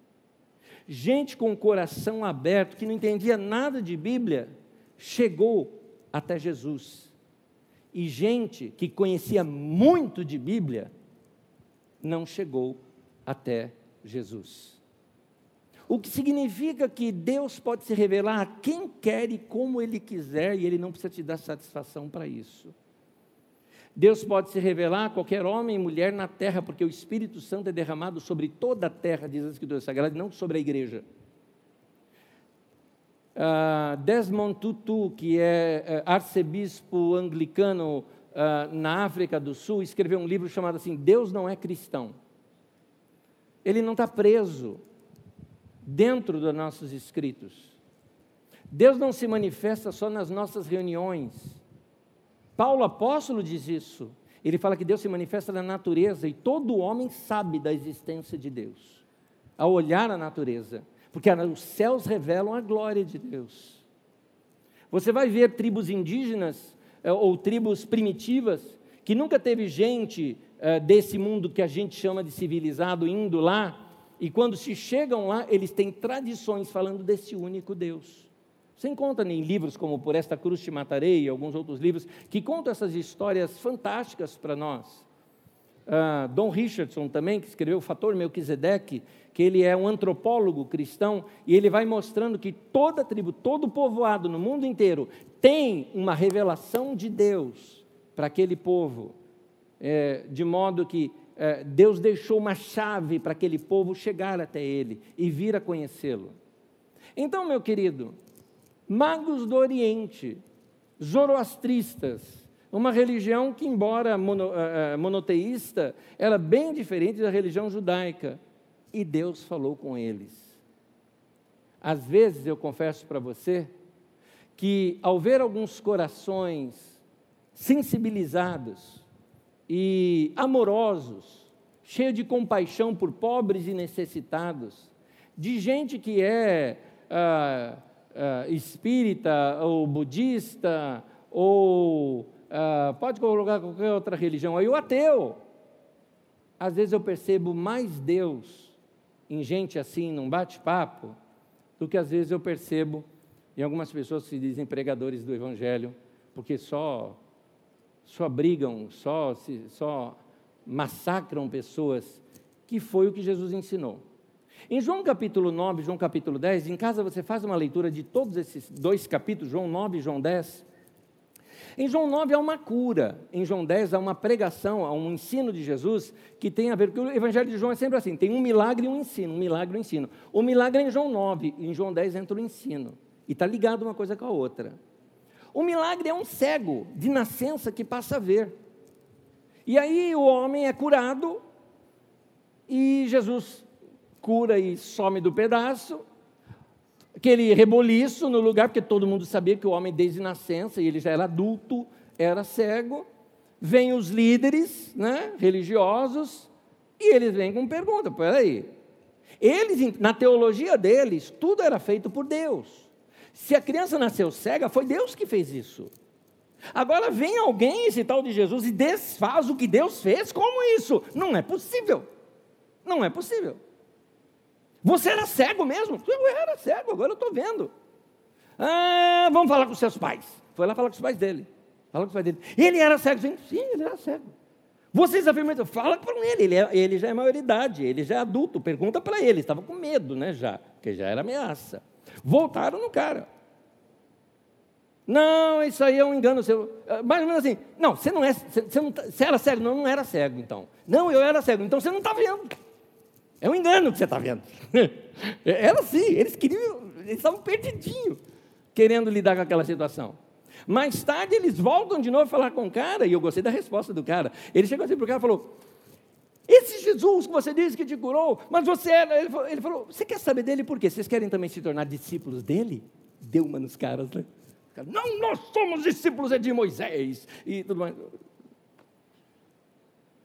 Gente com o coração aberto, que não entendia nada de Bíblia, chegou até Jesus. E gente que conhecia muito de Bíblia, não chegou até Jesus. O que significa que Deus pode se revelar a quem quer e como Ele quiser, e Ele não precisa te dar satisfação para isso. Deus pode se revelar a qualquer homem e mulher na terra, porque o Espírito Santo é derramado sobre toda a terra, diz a Escritura Sagrada, não sobre a igreja. Uh, Desmond Tutu, que é uh, arcebispo anglicano uh, na África do Sul, escreveu um livro chamado assim: Deus não é cristão. Ele não está preso dentro dos nossos escritos. Deus não se manifesta só nas nossas reuniões. Paulo apóstolo diz isso. Ele fala que Deus se manifesta na natureza e todo homem sabe da existência de Deus, ao olhar a natureza porque os céus revelam a glória de Deus. Você vai ver tribos indígenas eh, ou tribos primitivas que nunca teve gente eh, desse mundo que a gente chama de civilizado indo lá, e quando se chegam lá, eles têm tradições falando desse único Deus. Você encontra em livros como Por Esta Cruz Te Matarei e alguns outros livros que contam essas histórias fantásticas para nós. Uh, Don Richardson também, que escreveu o Fator Melquisedeque, que ele é um antropólogo cristão, e ele vai mostrando que toda tribo, todo povoado no mundo inteiro tem uma revelação de Deus para aquele povo, é, de modo que é, Deus deixou uma chave para aquele povo chegar até ele e vir a conhecê-lo. Então, meu querido, magos do Oriente, zoroastristas, uma religião que, embora mono, uh, monoteísta, era bem diferente da religião judaica e Deus falou com eles. Às vezes eu confesso para você que ao ver alguns corações sensibilizados e amorosos, cheios de compaixão por pobres e necessitados, de gente que é ah, ah, espírita ou budista ou ah, pode colocar qualquer outra religião aí, o ateu. Às vezes eu percebo mais Deus em gente assim, num bate-papo, do que às vezes eu percebo em algumas pessoas que se dizem pregadores do Evangelho, porque só, só brigam, só, só massacram pessoas, que foi o que Jesus ensinou. Em João capítulo 9, João capítulo 10, em casa você faz uma leitura de todos esses dois capítulos, João 9 e João 10, em João 9 há uma cura, em João 10 há uma pregação, há um ensino de Jesus que tem a ver, porque o Evangelho de João é sempre assim: tem um milagre e um ensino, um milagre e um ensino. O milagre é em João 9, em João 10 entra o ensino, e está ligado uma coisa com a outra. O milagre é um cego de nascença que passa a ver. E aí o homem é curado, e Jesus cura e some do pedaço, aquele reboliço no lugar, porque todo mundo sabia que o homem desde nascença, e ele já era adulto, era cego. Vêm os líderes né, religiosos e eles vêm com pergunta: peraí. Eles, na teologia deles, tudo era feito por Deus. Se a criança nasceu cega, foi Deus que fez isso. Agora vem alguém, esse tal de Jesus, e desfaz o que Deus fez, como isso? Não é possível. Não é possível. Você era cego mesmo? Eu era cego, agora eu estou vendo. Ah, vamos falar com seus pais. Foi lá falar com os pais dele. Fala com os pais dele. Ele era cego, sim, ele era cego. Vocês afirmam, fala com ele, ele, é, ele já é maioridade, ele já é adulto, pergunta para ele, estava com medo, né, já, porque já era ameaça. Voltaram no cara. Não, isso aí é um engano seu. Ah, mais ou menos assim, não, você não é, você, você, não, tá, você era cego, não, não era cego, então. Não, eu era cego, então você não está vendo. É um engano que você está vendo. Era assim, eles queriam, eles estavam perdidinhos, querendo lidar com aquela situação. Mais tarde eles voltam de novo a falar com o cara, e eu gostei da resposta do cara. Ele chegou assim para o cara e falou: Esse Jesus que você disse que te curou, mas você era. Ele falou, ele falou: Você quer saber dele por quê? Vocês querem também se tornar discípulos dele? Deu uma nos caras, né? Não, nós somos discípulos de Moisés. E tudo mais.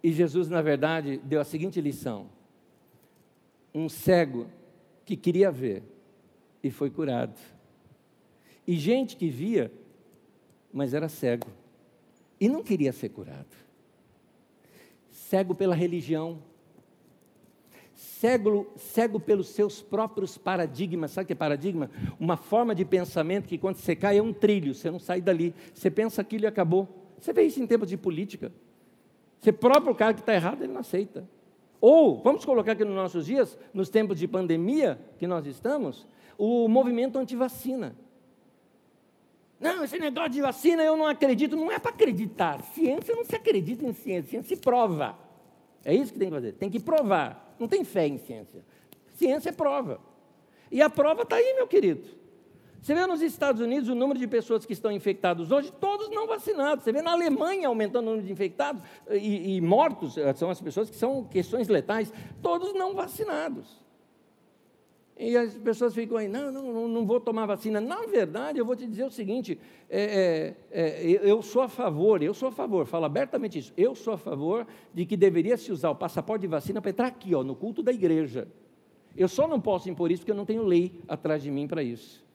E Jesus, na verdade, deu a seguinte lição: um cego que queria ver e foi curado. E gente que via, mas era cego e não queria ser curado. Cego pela religião, cego, cego pelos seus próprios paradigmas. Sabe o que é paradigma? Uma forma de pensamento que quando você cai é um trilho, você não sai dali. Você pensa aquilo e acabou. Você vê isso em tempos de política. Você próprio cara que está errado, ele não aceita. Ou, vamos colocar aqui nos nossos dias, nos tempos de pandemia que nós estamos, o movimento anti-vacina. Não, esse negócio de vacina eu não acredito, não é para acreditar. Ciência não se acredita em ciência, ciência se prova. É isso que tem que fazer, tem que provar. Não tem fé em ciência. Ciência é prova. E a prova está aí, meu querido. Você vê nos Estados Unidos o número de pessoas que estão infectadas hoje, todos não vacinados. Você vê na Alemanha aumentando o número de infectados e, e mortos, eh, são as pessoas que são questões letais, todos não vacinados. E as pessoas ficam aí, não, não, não vou tomar vacina. Na verdade, eu vou te dizer o seguinte: é, é, é, eu sou a favor, eu sou a favor, falo abertamente isso, eu sou a favor de que deveria se usar o passaporte de vacina para entrar aqui, ó, no culto da igreja. Eu só não posso impor isso porque eu não tenho lei atrás de mim para isso.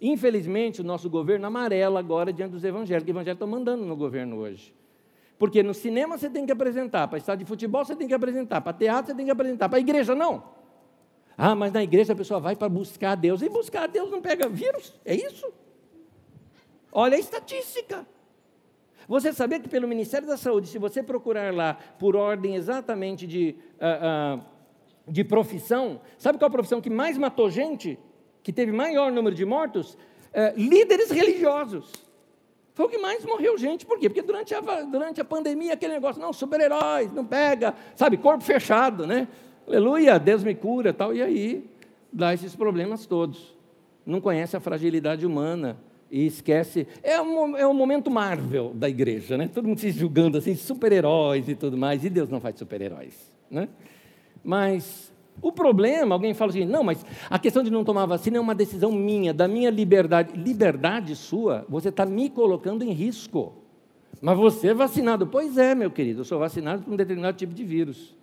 Infelizmente, o nosso governo amarela agora diante dos evangélicos. Os evangélicos estão mandando no governo hoje. Porque no cinema você tem que apresentar, para estádio de futebol você tem que apresentar, para teatro você tem que apresentar, para a igreja não. Ah, mas na igreja a pessoa vai para buscar a Deus. E buscar a Deus não pega vírus? É isso? Olha a estatística. Você sabia que pelo Ministério da Saúde, se você procurar lá por ordem exatamente de, uh, uh, de profissão, sabe qual a profissão que mais matou gente? Que teve maior número de mortos? Uh, líderes religiosos. Foi o que mais morreu gente. Por quê? Porque durante a, durante a pandemia, aquele negócio, não, super-heróis, não pega, sabe, corpo fechado, né? Aleluia, Deus me cura tal. E aí dá esses problemas todos. Não conhece a fragilidade humana e esquece. É um, é um momento Marvel da igreja, né? Todo mundo se julgando assim, super-heróis e tudo mais. E Deus não faz super-heróis, né? Mas o problema, alguém fala assim, não, mas a questão de não tomar vacina é uma decisão minha, da minha liberdade. Liberdade sua, você está me colocando em risco. Mas você é vacinado. Pois é, meu querido, eu sou vacinado por um determinado tipo de vírus.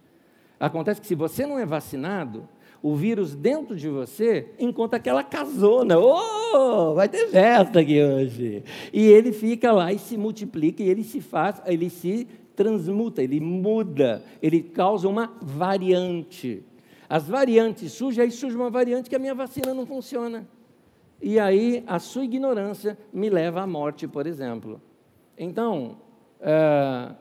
Acontece que se você não é vacinado, o vírus dentro de você encontra aquela casona. Oh, vai ter festa aqui hoje. E ele fica lá e se multiplica e ele se faz, ele se transmuta, ele muda, ele causa uma variante. As variantes surgem, aí surge uma variante que a minha vacina não funciona. E aí a sua ignorância me leva à morte, por exemplo. Então, é,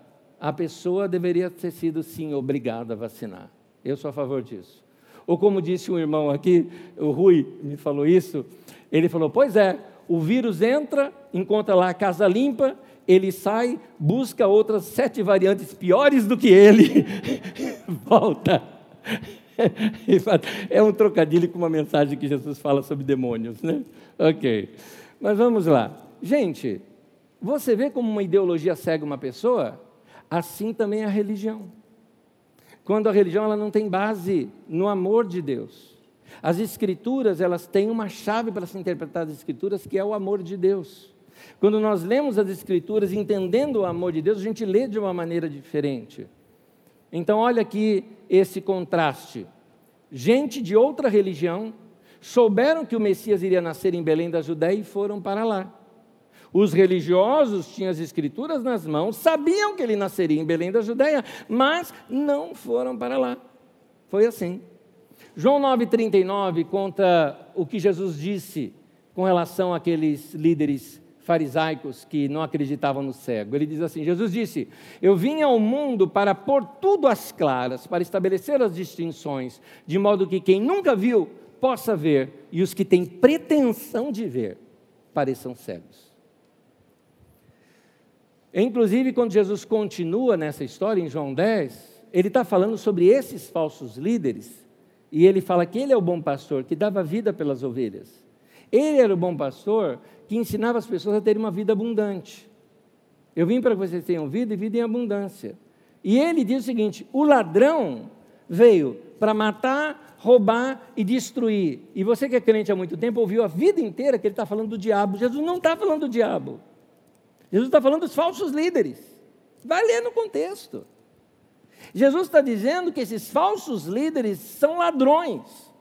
a pessoa deveria ter sido, sim, obrigada a vacinar. Eu sou a favor disso. Ou como disse um irmão aqui, o Rui me falou isso, ele falou: Pois é, o vírus entra, encontra lá a casa limpa, ele sai, busca outras sete variantes piores do que ele, volta. É um trocadilho com uma mensagem que Jesus fala sobre demônios, né? Ok. Mas vamos lá. Gente, você vê como uma ideologia cega uma pessoa? Assim também a religião. Quando a religião ela não tem base no amor de Deus. As escrituras, elas têm uma chave para se interpretar as escrituras, que é o amor de Deus. Quando nós lemos as escrituras entendendo o amor de Deus, a gente lê de uma maneira diferente. Então, olha aqui esse contraste. Gente de outra religião souberam que o Messias iria nascer em Belém da Judéia e foram para lá. Os religiosos tinham as escrituras nas mãos, sabiam que ele nasceria em Belém da Judéia, mas não foram para lá. Foi assim. João 9,39 conta o que Jesus disse com relação àqueles líderes farisaicos que não acreditavam no cego. Ele diz assim: Jesus disse: Eu vim ao mundo para pôr tudo às claras, para estabelecer as distinções, de modo que quem nunca viu possa ver, e os que têm pretensão de ver pareçam cegos. Inclusive, quando Jesus continua nessa história, em João 10, ele está falando sobre esses falsos líderes, e ele fala que ele é o bom pastor, que dava vida pelas ovelhas. Ele era o bom pastor que ensinava as pessoas a terem uma vida abundante. Eu vim para que vocês tenham vida e vida em abundância. E ele diz o seguinte: o ladrão veio para matar, roubar e destruir. E você que é crente há muito tempo ouviu a vida inteira que ele está falando do diabo. Jesus não está falando do diabo. Jesus está falando dos falsos líderes. Vai ler no contexto. Jesus está dizendo que esses falsos líderes são ladrões.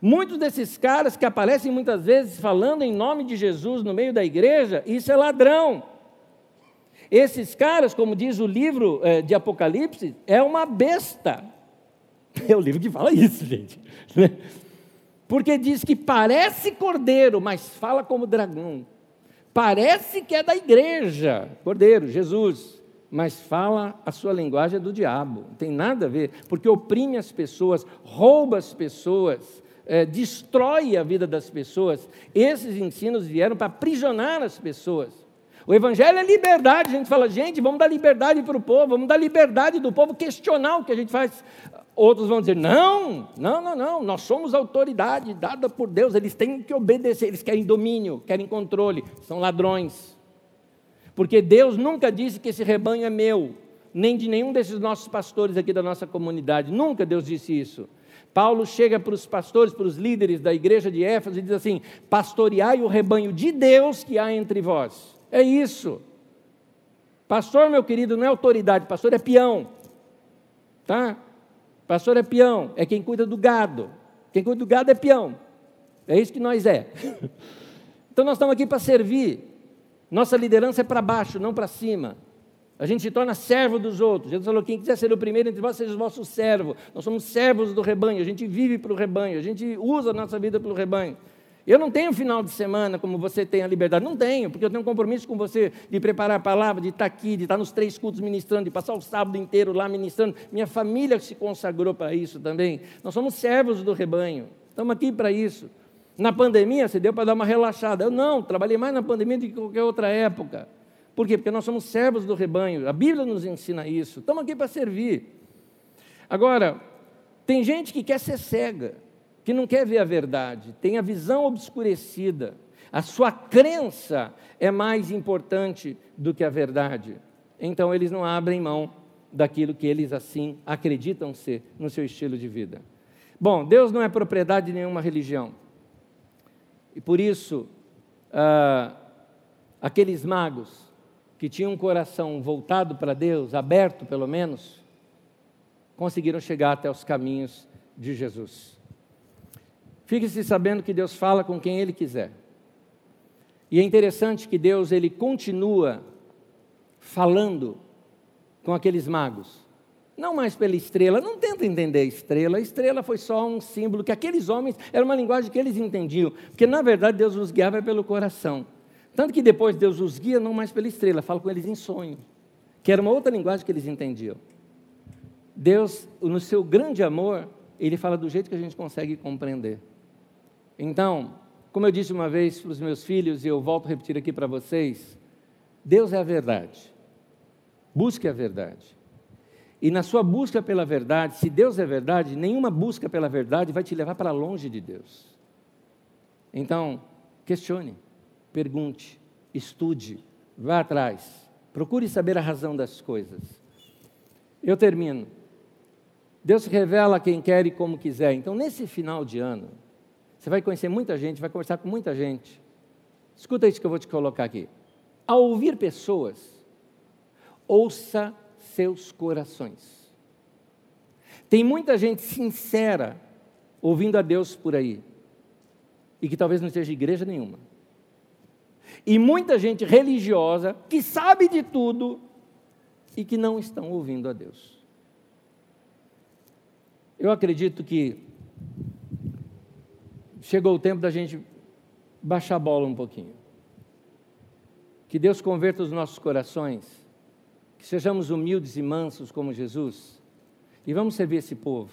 Muitos desses caras que aparecem muitas vezes falando em nome de Jesus no meio da igreja, isso é ladrão. Esses caras, como diz o livro eh, de Apocalipse, é uma besta. É o livro que fala isso, gente. Porque diz que parece cordeiro, mas fala como dragão. Parece que é da igreja, Cordeiro, Jesus, mas fala a sua linguagem é do diabo, não tem nada a ver, porque oprime as pessoas, rouba as pessoas, é, destrói a vida das pessoas. Esses ensinos vieram para aprisionar as pessoas. O Evangelho é liberdade. A gente fala, gente, vamos dar liberdade para o povo, vamos dar liberdade do povo questionar o que a gente faz. Outros vão dizer, não, não, não, não, nós somos autoridade dada por Deus, eles têm que obedecer, eles querem domínio, querem controle, são ladrões. Porque Deus nunca disse que esse rebanho é meu, nem de nenhum desses nossos pastores aqui da nossa comunidade, nunca Deus disse isso. Paulo chega para os pastores, para os líderes da igreja de Éfeso e diz assim: pastoreai o rebanho de Deus que há entre vós. É isso. Pastor, meu querido, não é autoridade, pastor é peão. Tá? Pastor é peão, é quem cuida do gado. Quem cuida do gado é peão. É isso que nós é. Então nós estamos aqui para servir. Nossa liderança é para baixo, não para cima. A gente se torna servo dos outros. Jesus falou: quem quiser ser o primeiro entre vós, seja o vosso servo. Nós somos servos do rebanho, a gente vive para o rebanho, a gente usa a nossa vida pelo rebanho. Eu não tenho final de semana como você tem a liberdade. Não tenho, porque eu tenho um compromisso com você de preparar a palavra, de estar aqui, de estar nos três cultos ministrando, de passar o sábado inteiro lá ministrando. Minha família se consagrou para isso também. Nós somos servos do rebanho. Estamos aqui para isso. Na pandemia, você deu para dar uma relaxada. Eu não, trabalhei mais na pandemia do que qualquer outra época. Por quê? Porque nós somos servos do rebanho. A Bíblia nos ensina isso. Estamos aqui para servir. Agora, tem gente que quer ser cega que não quer ver a verdade, tem a visão obscurecida, a sua crença é mais importante do que a verdade. Então eles não abrem mão daquilo que eles assim acreditam ser no seu estilo de vida. Bom, Deus não é propriedade de nenhuma religião. E por isso, ah, aqueles magos que tinham um coração voltado para Deus, aberto pelo menos, conseguiram chegar até os caminhos de Jesus. Fique-se sabendo que Deus fala com quem Ele quiser. E é interessante que Deus ele continua falando com aqueles magos. Não mais pela estrela, não tenta entender a estrela. A estrela foi só um símbolo que aqueles homens era uma linguagem que eles entendiam, porque na verdade Deus os guiava pelo coração. Tanto que depois Deus os guia não mais pela estrela, fala com eles em sonho, que era uma outra linguagem que eles entendiam. Deus, no seu grande amor, ele fala do jeito que a gente consegue compreender. Então, como eu disse uma vez para os meus filhos, e eu volto a repetir aqui para vocês, Deus é a verdade. Busque a verdade. E na sua busca pela verdade, se Deus é verdade, nenhuma busca pela verdade vai te levar para longe de Deus. Então, questione, pergunte, estude, vá atrás, procure saber a razão das coisas. Eu termino. Deus revela a quem quer e como quiser. Então, nesse final de ano, você vai conhecer muita gente, vai conversar com muita gente. Escuta isso que eu vou te colocar aqui. Ao ouvir pessoas, ouça seus corações. Tem muita gente sincera ouvindo a Deus por aí, e que talvez não esteja igreja nenhuma. E muita gente religiosa que sabe de tudo e que não estão ouvindo a Deus. Eu acredito que chegou o tempo da gente baixar a bola um pouquinho. Que Deus converta os nossos corações, que sejamos humildes e mansos como Jesus, e vamos servir esse povo,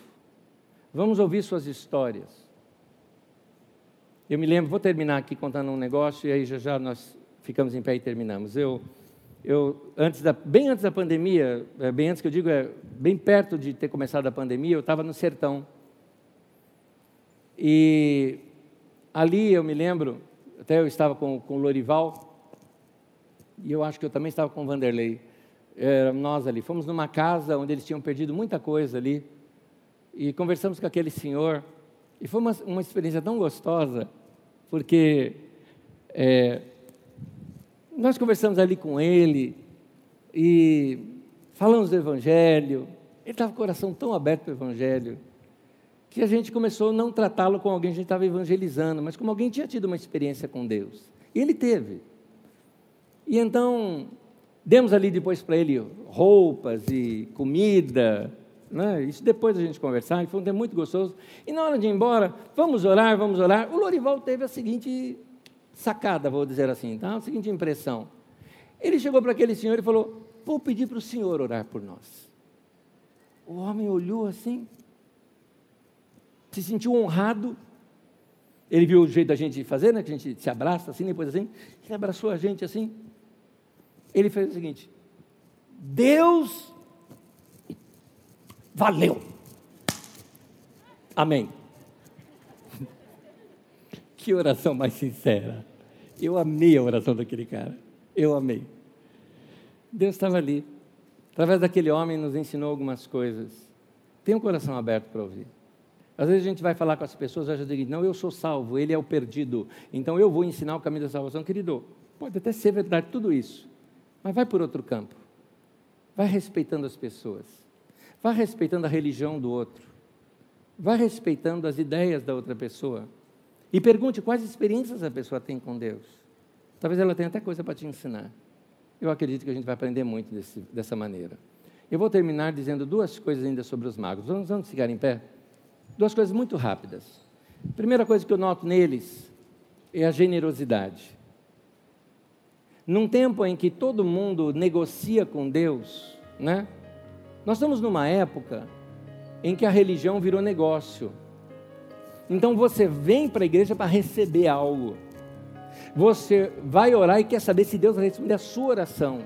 vamos ouvir suas histórias. Eu me lembro, vou terminar aqui contando um negócio, e aí já já nós ficamos em pé e terminamos. Eu, eu antes da, bem antes da pandemia, é, bem antes que eu digo, é, bem perto de ter começado a pandemia, eu estava no sertão. E ali eu me lembro, até eu estava com, com o Lorival, e eu acho que eu também estava com o Vanderlei. É, nós ali, fomos numa casa onde eles tinham perdido muita coisa ali, e conversamos com aquele senhor, e foi uma, uma experiência tão gostosa, porque é, nós conversamos ali com ele, e falamos do Evangelho, ele estava com o coração tão aberto para o Evangelho, que a gente começou a não tratá-lo como alguém que a gente estava evangelizando, mas como alguém que tinha tido uma experiência com Deus. E ele teve. E então, demos ali depois para ele roupas e comida, né? isso depois da gente conversar, foi um tempo muito gostoso. E na hora de ir embora, vamos orar, vamos orar. O Lorival teve a seguinte sacada, vou dizer assim, tá? a seguinte impressão. Ele chegou para aquele senhor e falou: Vou pedir para o senhor orar por nós. O homem olhou assim, se sentiu honrado. Ele viu o jeito da gente fazer, né? Que a gente se abraça assim, depois assim. Ele abraçou a gente assim. Ele fez o seguinte: Deus valeu. Amém. Que oração mais sincera. Eu amei a oração daquele cara. Eu amei. Deus estava ali. Através daquele homem nos ensinou algumas coisas. Tenha um coração aberto para ouvir. Às vezes a gente vai falar com as pessoas, elas dizem, não, eu sou salvo, ele é o perdido, então eu vou ensinar o caminho da salvação. Querido, pode até ser verdade tudo isso, mas vai por outro campo. Vai respeitando as pessoas. Vai respeitando a religião do outro. Vai respeitando as ideias da outra pessoa. E pergunte quais experiências a pessoa tem com Deus. Talvez ela tenha até coisa para te ensinar. Eu acredito que a gente vai aprender muito desse, dessa maneira. Eu vou terminar dizendo duas coisas ainda sobre os magos. Vamos, vamos ficar em pé? Duas coisas muito rápidas. primeira coisa que eu noto neles é a generosidade. Num tempo em que todo mundo negocia com Deus, né? Nós estamos numa época em que a religião virou negócio. Então você vem para a igreja para receber algo. Você vai orar e quer saber se Deus vai responder a sua oração.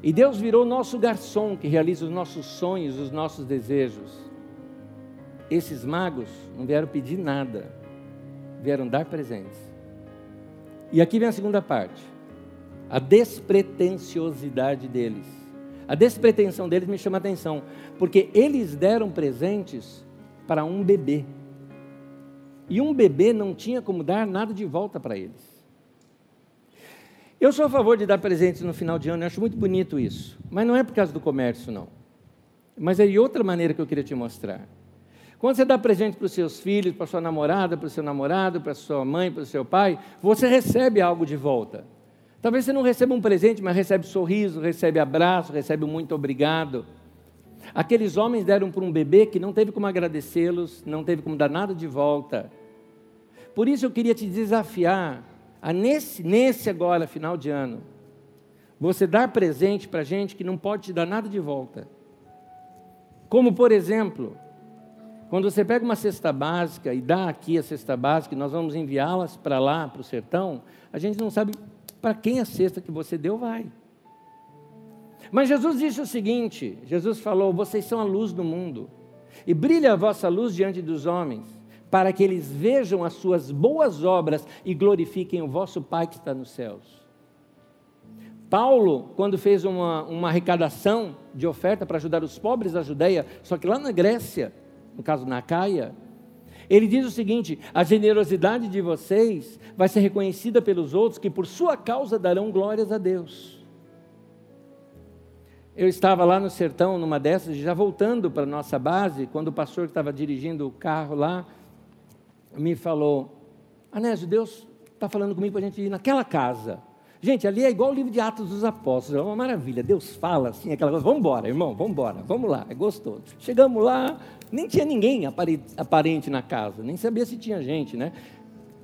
E Deus virou nosso garçom que realiza os nossos sonhos, os nossos desejos. Esses magos não vieram pedir nada, vieram dar presentes. E aqui vem a segunda parte: a despretensiosidade deles. A despretensão deles me chama a atenção, porque eles deram presentes para um bebê. E um bebê não tinha como dar nada de volta para eles. Eu sou a favor de dar presentes no final de ano, eu acho muito bonito isso. Mas não é por causa do comércio, não. Mas é de outra maneira que eu queria te mostrar. Quando você dá presente para os seus filhos, para sua namorada, para o seu namorado, para sua mãe, para o seu pai, você recebe algo de volta. Talvez você não receba um presente, mas recebe sorriso, recebe abraço, recebe muito obrigado. Aqueles homens deram para um bebê que não teve como agradecê-los, não teve como dar nada de volta. Por isso eu queria te desafiar a nesse, nesse agora, final de ano, você dar presente para gente que não pode te dar nada de volta. Como, por exemplo, quando você pega uma cesta básica e dá aqui a cesta básica, e nós vamos enviá-las para lá, para o sertão, a gente não sabe para quem a cesta que você deu vai. Mas Jesus disse o seguinte: Jesus falou, vocês são a luz do mundo, e brilha a vossa luz diante dos homens para que eles vejam as suas boas obras e glorifiquem o vosso Pai que está nos céus. Paulo, quando fez uma, uma arrecadação de oferta para ajudar os pobres da Judéia, só que lá na Grécia, no caso na Caia, ele diz o seguinte: a generosidade de vocês vai ser reconhecida pelos outros que por sua causa darão glórias a Deus. Eu estava lá no sertão, numa dessas, já voltando para a nossa base, quando o pastor que estava dirigindo o carro lá, me falou: Anésio, Deus está falando comigo para a gente ir naquela casa. Gente, ali é igual o livro de Atos dos Apóstolos, é uma maravilha. Deus fala assim, aquela coisa. Vamos embora, irmão, vamos embora, vamos lá, é gostoso. Chegamos lá, nem tinha ninguém aparente na casa, nem sabia se tinha gente, né?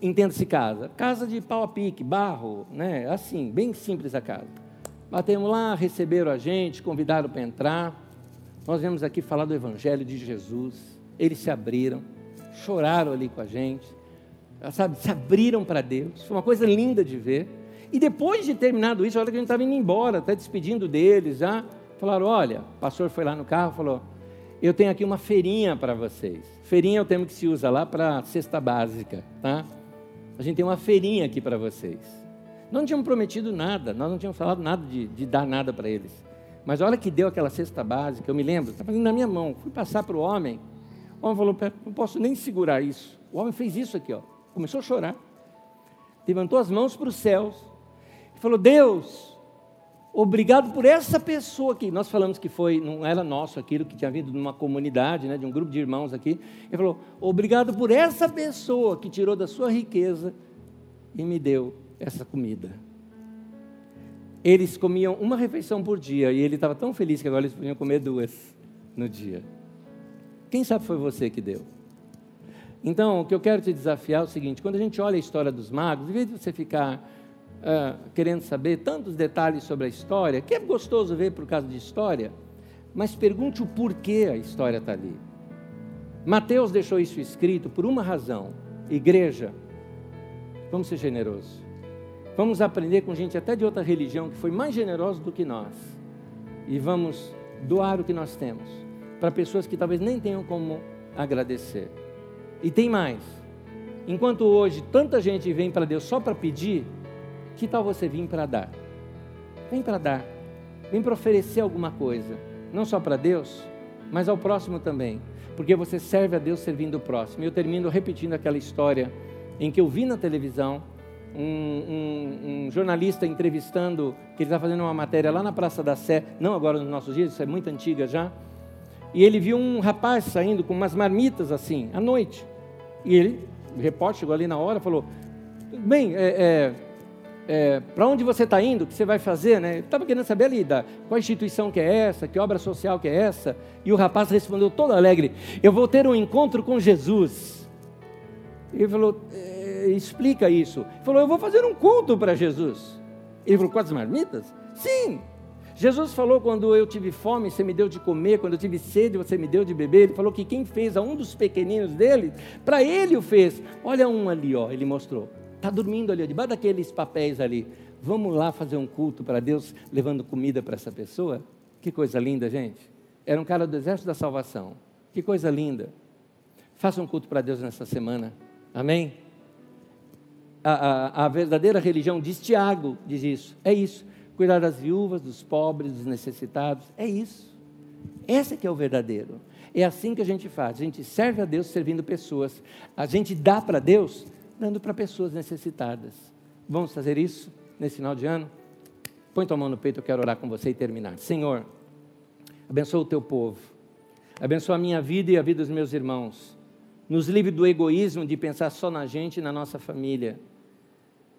Entenda-se casa. Casa de pau a pique, barro, né? Assim, bem simples a casa. Batemos lá, receberam a gente, convidaram para entrar. Nós viemos aqui falar do Evangelho de Jesus. Eles se abriram choraram ali com a gente, sabe, se abriram para Deus. Foi uma coisa linda de ver. E depois de terminado isso, a hora que a gente estava indo embora, até despedindo deles, já falaram: olha, o pastor foi lá no carro falou: eu tenho aqui uma feirinha para vocês. Feirinha é o termo que se usa lá para cesta básica, tá? A gente tem uma feirinha aqui para vocês. Não tínhamos prometido nada, nós não tínhamos falado nada de, de dar nada para eles. Mas a hora que deu aquela cesta básica, eu me lembro, estava na minha mão, fui passar para o homem, o homem falou: não posso nem segurar isso. O homem fez isso aqui, ó. começou a chorar. Levantou as mãos para os céus e falou: Deus, obrigado por essa pessoa aqui. Nós falamos que foi, não era nosso aquilo que tinha vindo de uma comunidade, né, de um grupo de irmãos aqui. Ele falou: obrigado por essa pessoa que tirou da sua riqueza e me deu essa comida. Eles comiam uma refeição por dia e ele estava tão feliz que agora eles podiam comer duas no dia. Quem sabe foi você que deu? Então, o que eu quero te desafiar é o seguinte: quando a gente olha a história dos magos, em vez de você ficar uh, querendo saber tantos detalhes sobre a história, que é gostoso ver por causa de história, mas pergunte o porquê a história está ali. Mateus deixou isso escrito por uma razão: igreja, vamos ser generosos. Vamos aprender com gente até de outra religião que foi mais generosa do que nós. E vamos doar o que nós temos para pessoas que talvez nem tenham como agradecer. E tem mais. Enquanto hoje tanta gente vem para Deus só para pedir, que tal você vir para dar? Vem para dar. Vem para oferecer alguma coisa, não só para Deus, mas ao próximo também, porque você serve a Deus servindo o próximo. E eu termino repetindo aquela história em que eu vi na televisão um, um, um jornalista entrevistando, que ele está fazendo uma matéria lá na Praça da Sé, não agora nos nossos dias, isso é muito antiga já, e ele viu um rapaz saindo com umas marmitas assim, à noite. E ele, o repórter chegou ali na hora, falou: Bem, é, é, é, para onde você está indo, o que você vai fazer, né? Estava querendo saber ali da, qual instituição que é essa, que obra social que é essa. E o rapaz respondeu todo alegre: Eu vou ter um encontro com Jesus. Ele falou: é, Explica isso. Ele falou: Eu vou fazer um culto para Jesus. Ele falou: Quantas marmitas? Sim. Jesus falou: Quando eu tive fome, você me deu de comer. Quando eu tive sede, você me deu de beber. Ele falou que quem fez a um dos pequeninos dele, para ele o fez. Olha um ali, ó, ele mostrou está dormindo ali, debaixo daqueles papéis ali. Vamos lá fazer um culto para Deus, levando comida para essa pessoa? Que coisa linda, gente. Era um cara do exército da salvação. Que coisa linda. Faça um culto para Deus nessa semana. Amém? A, a, a, verdadeira religião, diz Tiago, diz isso. É isso. Cuidar das viúvas, dos pobres, dos necessitados. É isso. Esse que é o verdadeiro. É assim que a gente faz. A gente serve a Deus servindo pessoas. A gente dá para Deus dando para pessoas necessitadas. Vamos fazer isso nesse final de ano? Põe tua mão no peito, eu quero orar com você e terminar. Senhor, abençoa o teu povo, abençoa a minha vida e a vida dos meus irmãos. Nos livre do egoísmo de pensar só na gente e na nossa família.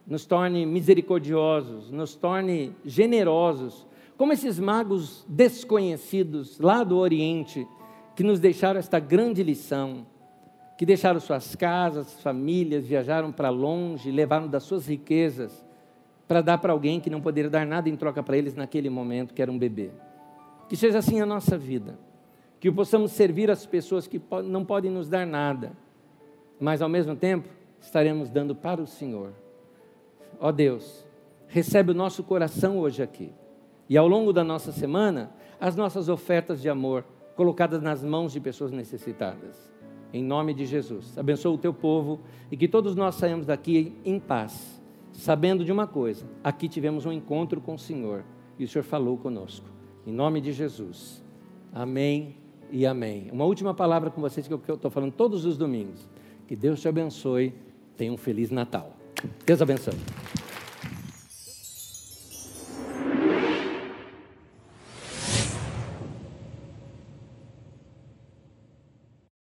Nos torne misericordiosos, nos torne generosos, como esses magos desconhecidos lá do Oriente, que nos deixaram esta grande lição que deixaram suas casas, famílias, viajaram para longe, levaram das suas riquezas para dar para alguém que não poderia dar nada em troca para eles naquele momento, que era um bebê. Que seja assim a nossa vida, que possamos servir as pessoas que não podem nos dar nada, mas ao mesmo tempo estaremos dando para o Senhor. Ó Deus, recebe o nosso coração hoje aqui e ao longo da nossa semana as nossas ofertas de amor colocadas nas mãos de pessoas necessitadas em nome de Jesus. Abençoa o teu povo e que todos nós saímos daqui em paz, sabendo de uma coisa: aqui tivemos um encontro com o Senhor e o Senhor falou conosco. Em nome de Jesus. Amém e amém. Uma última palavra com vocês que eu estou falando todos os domingos. Que Deus te abençoe. Tenha um feliz Natal. Deus abençoe.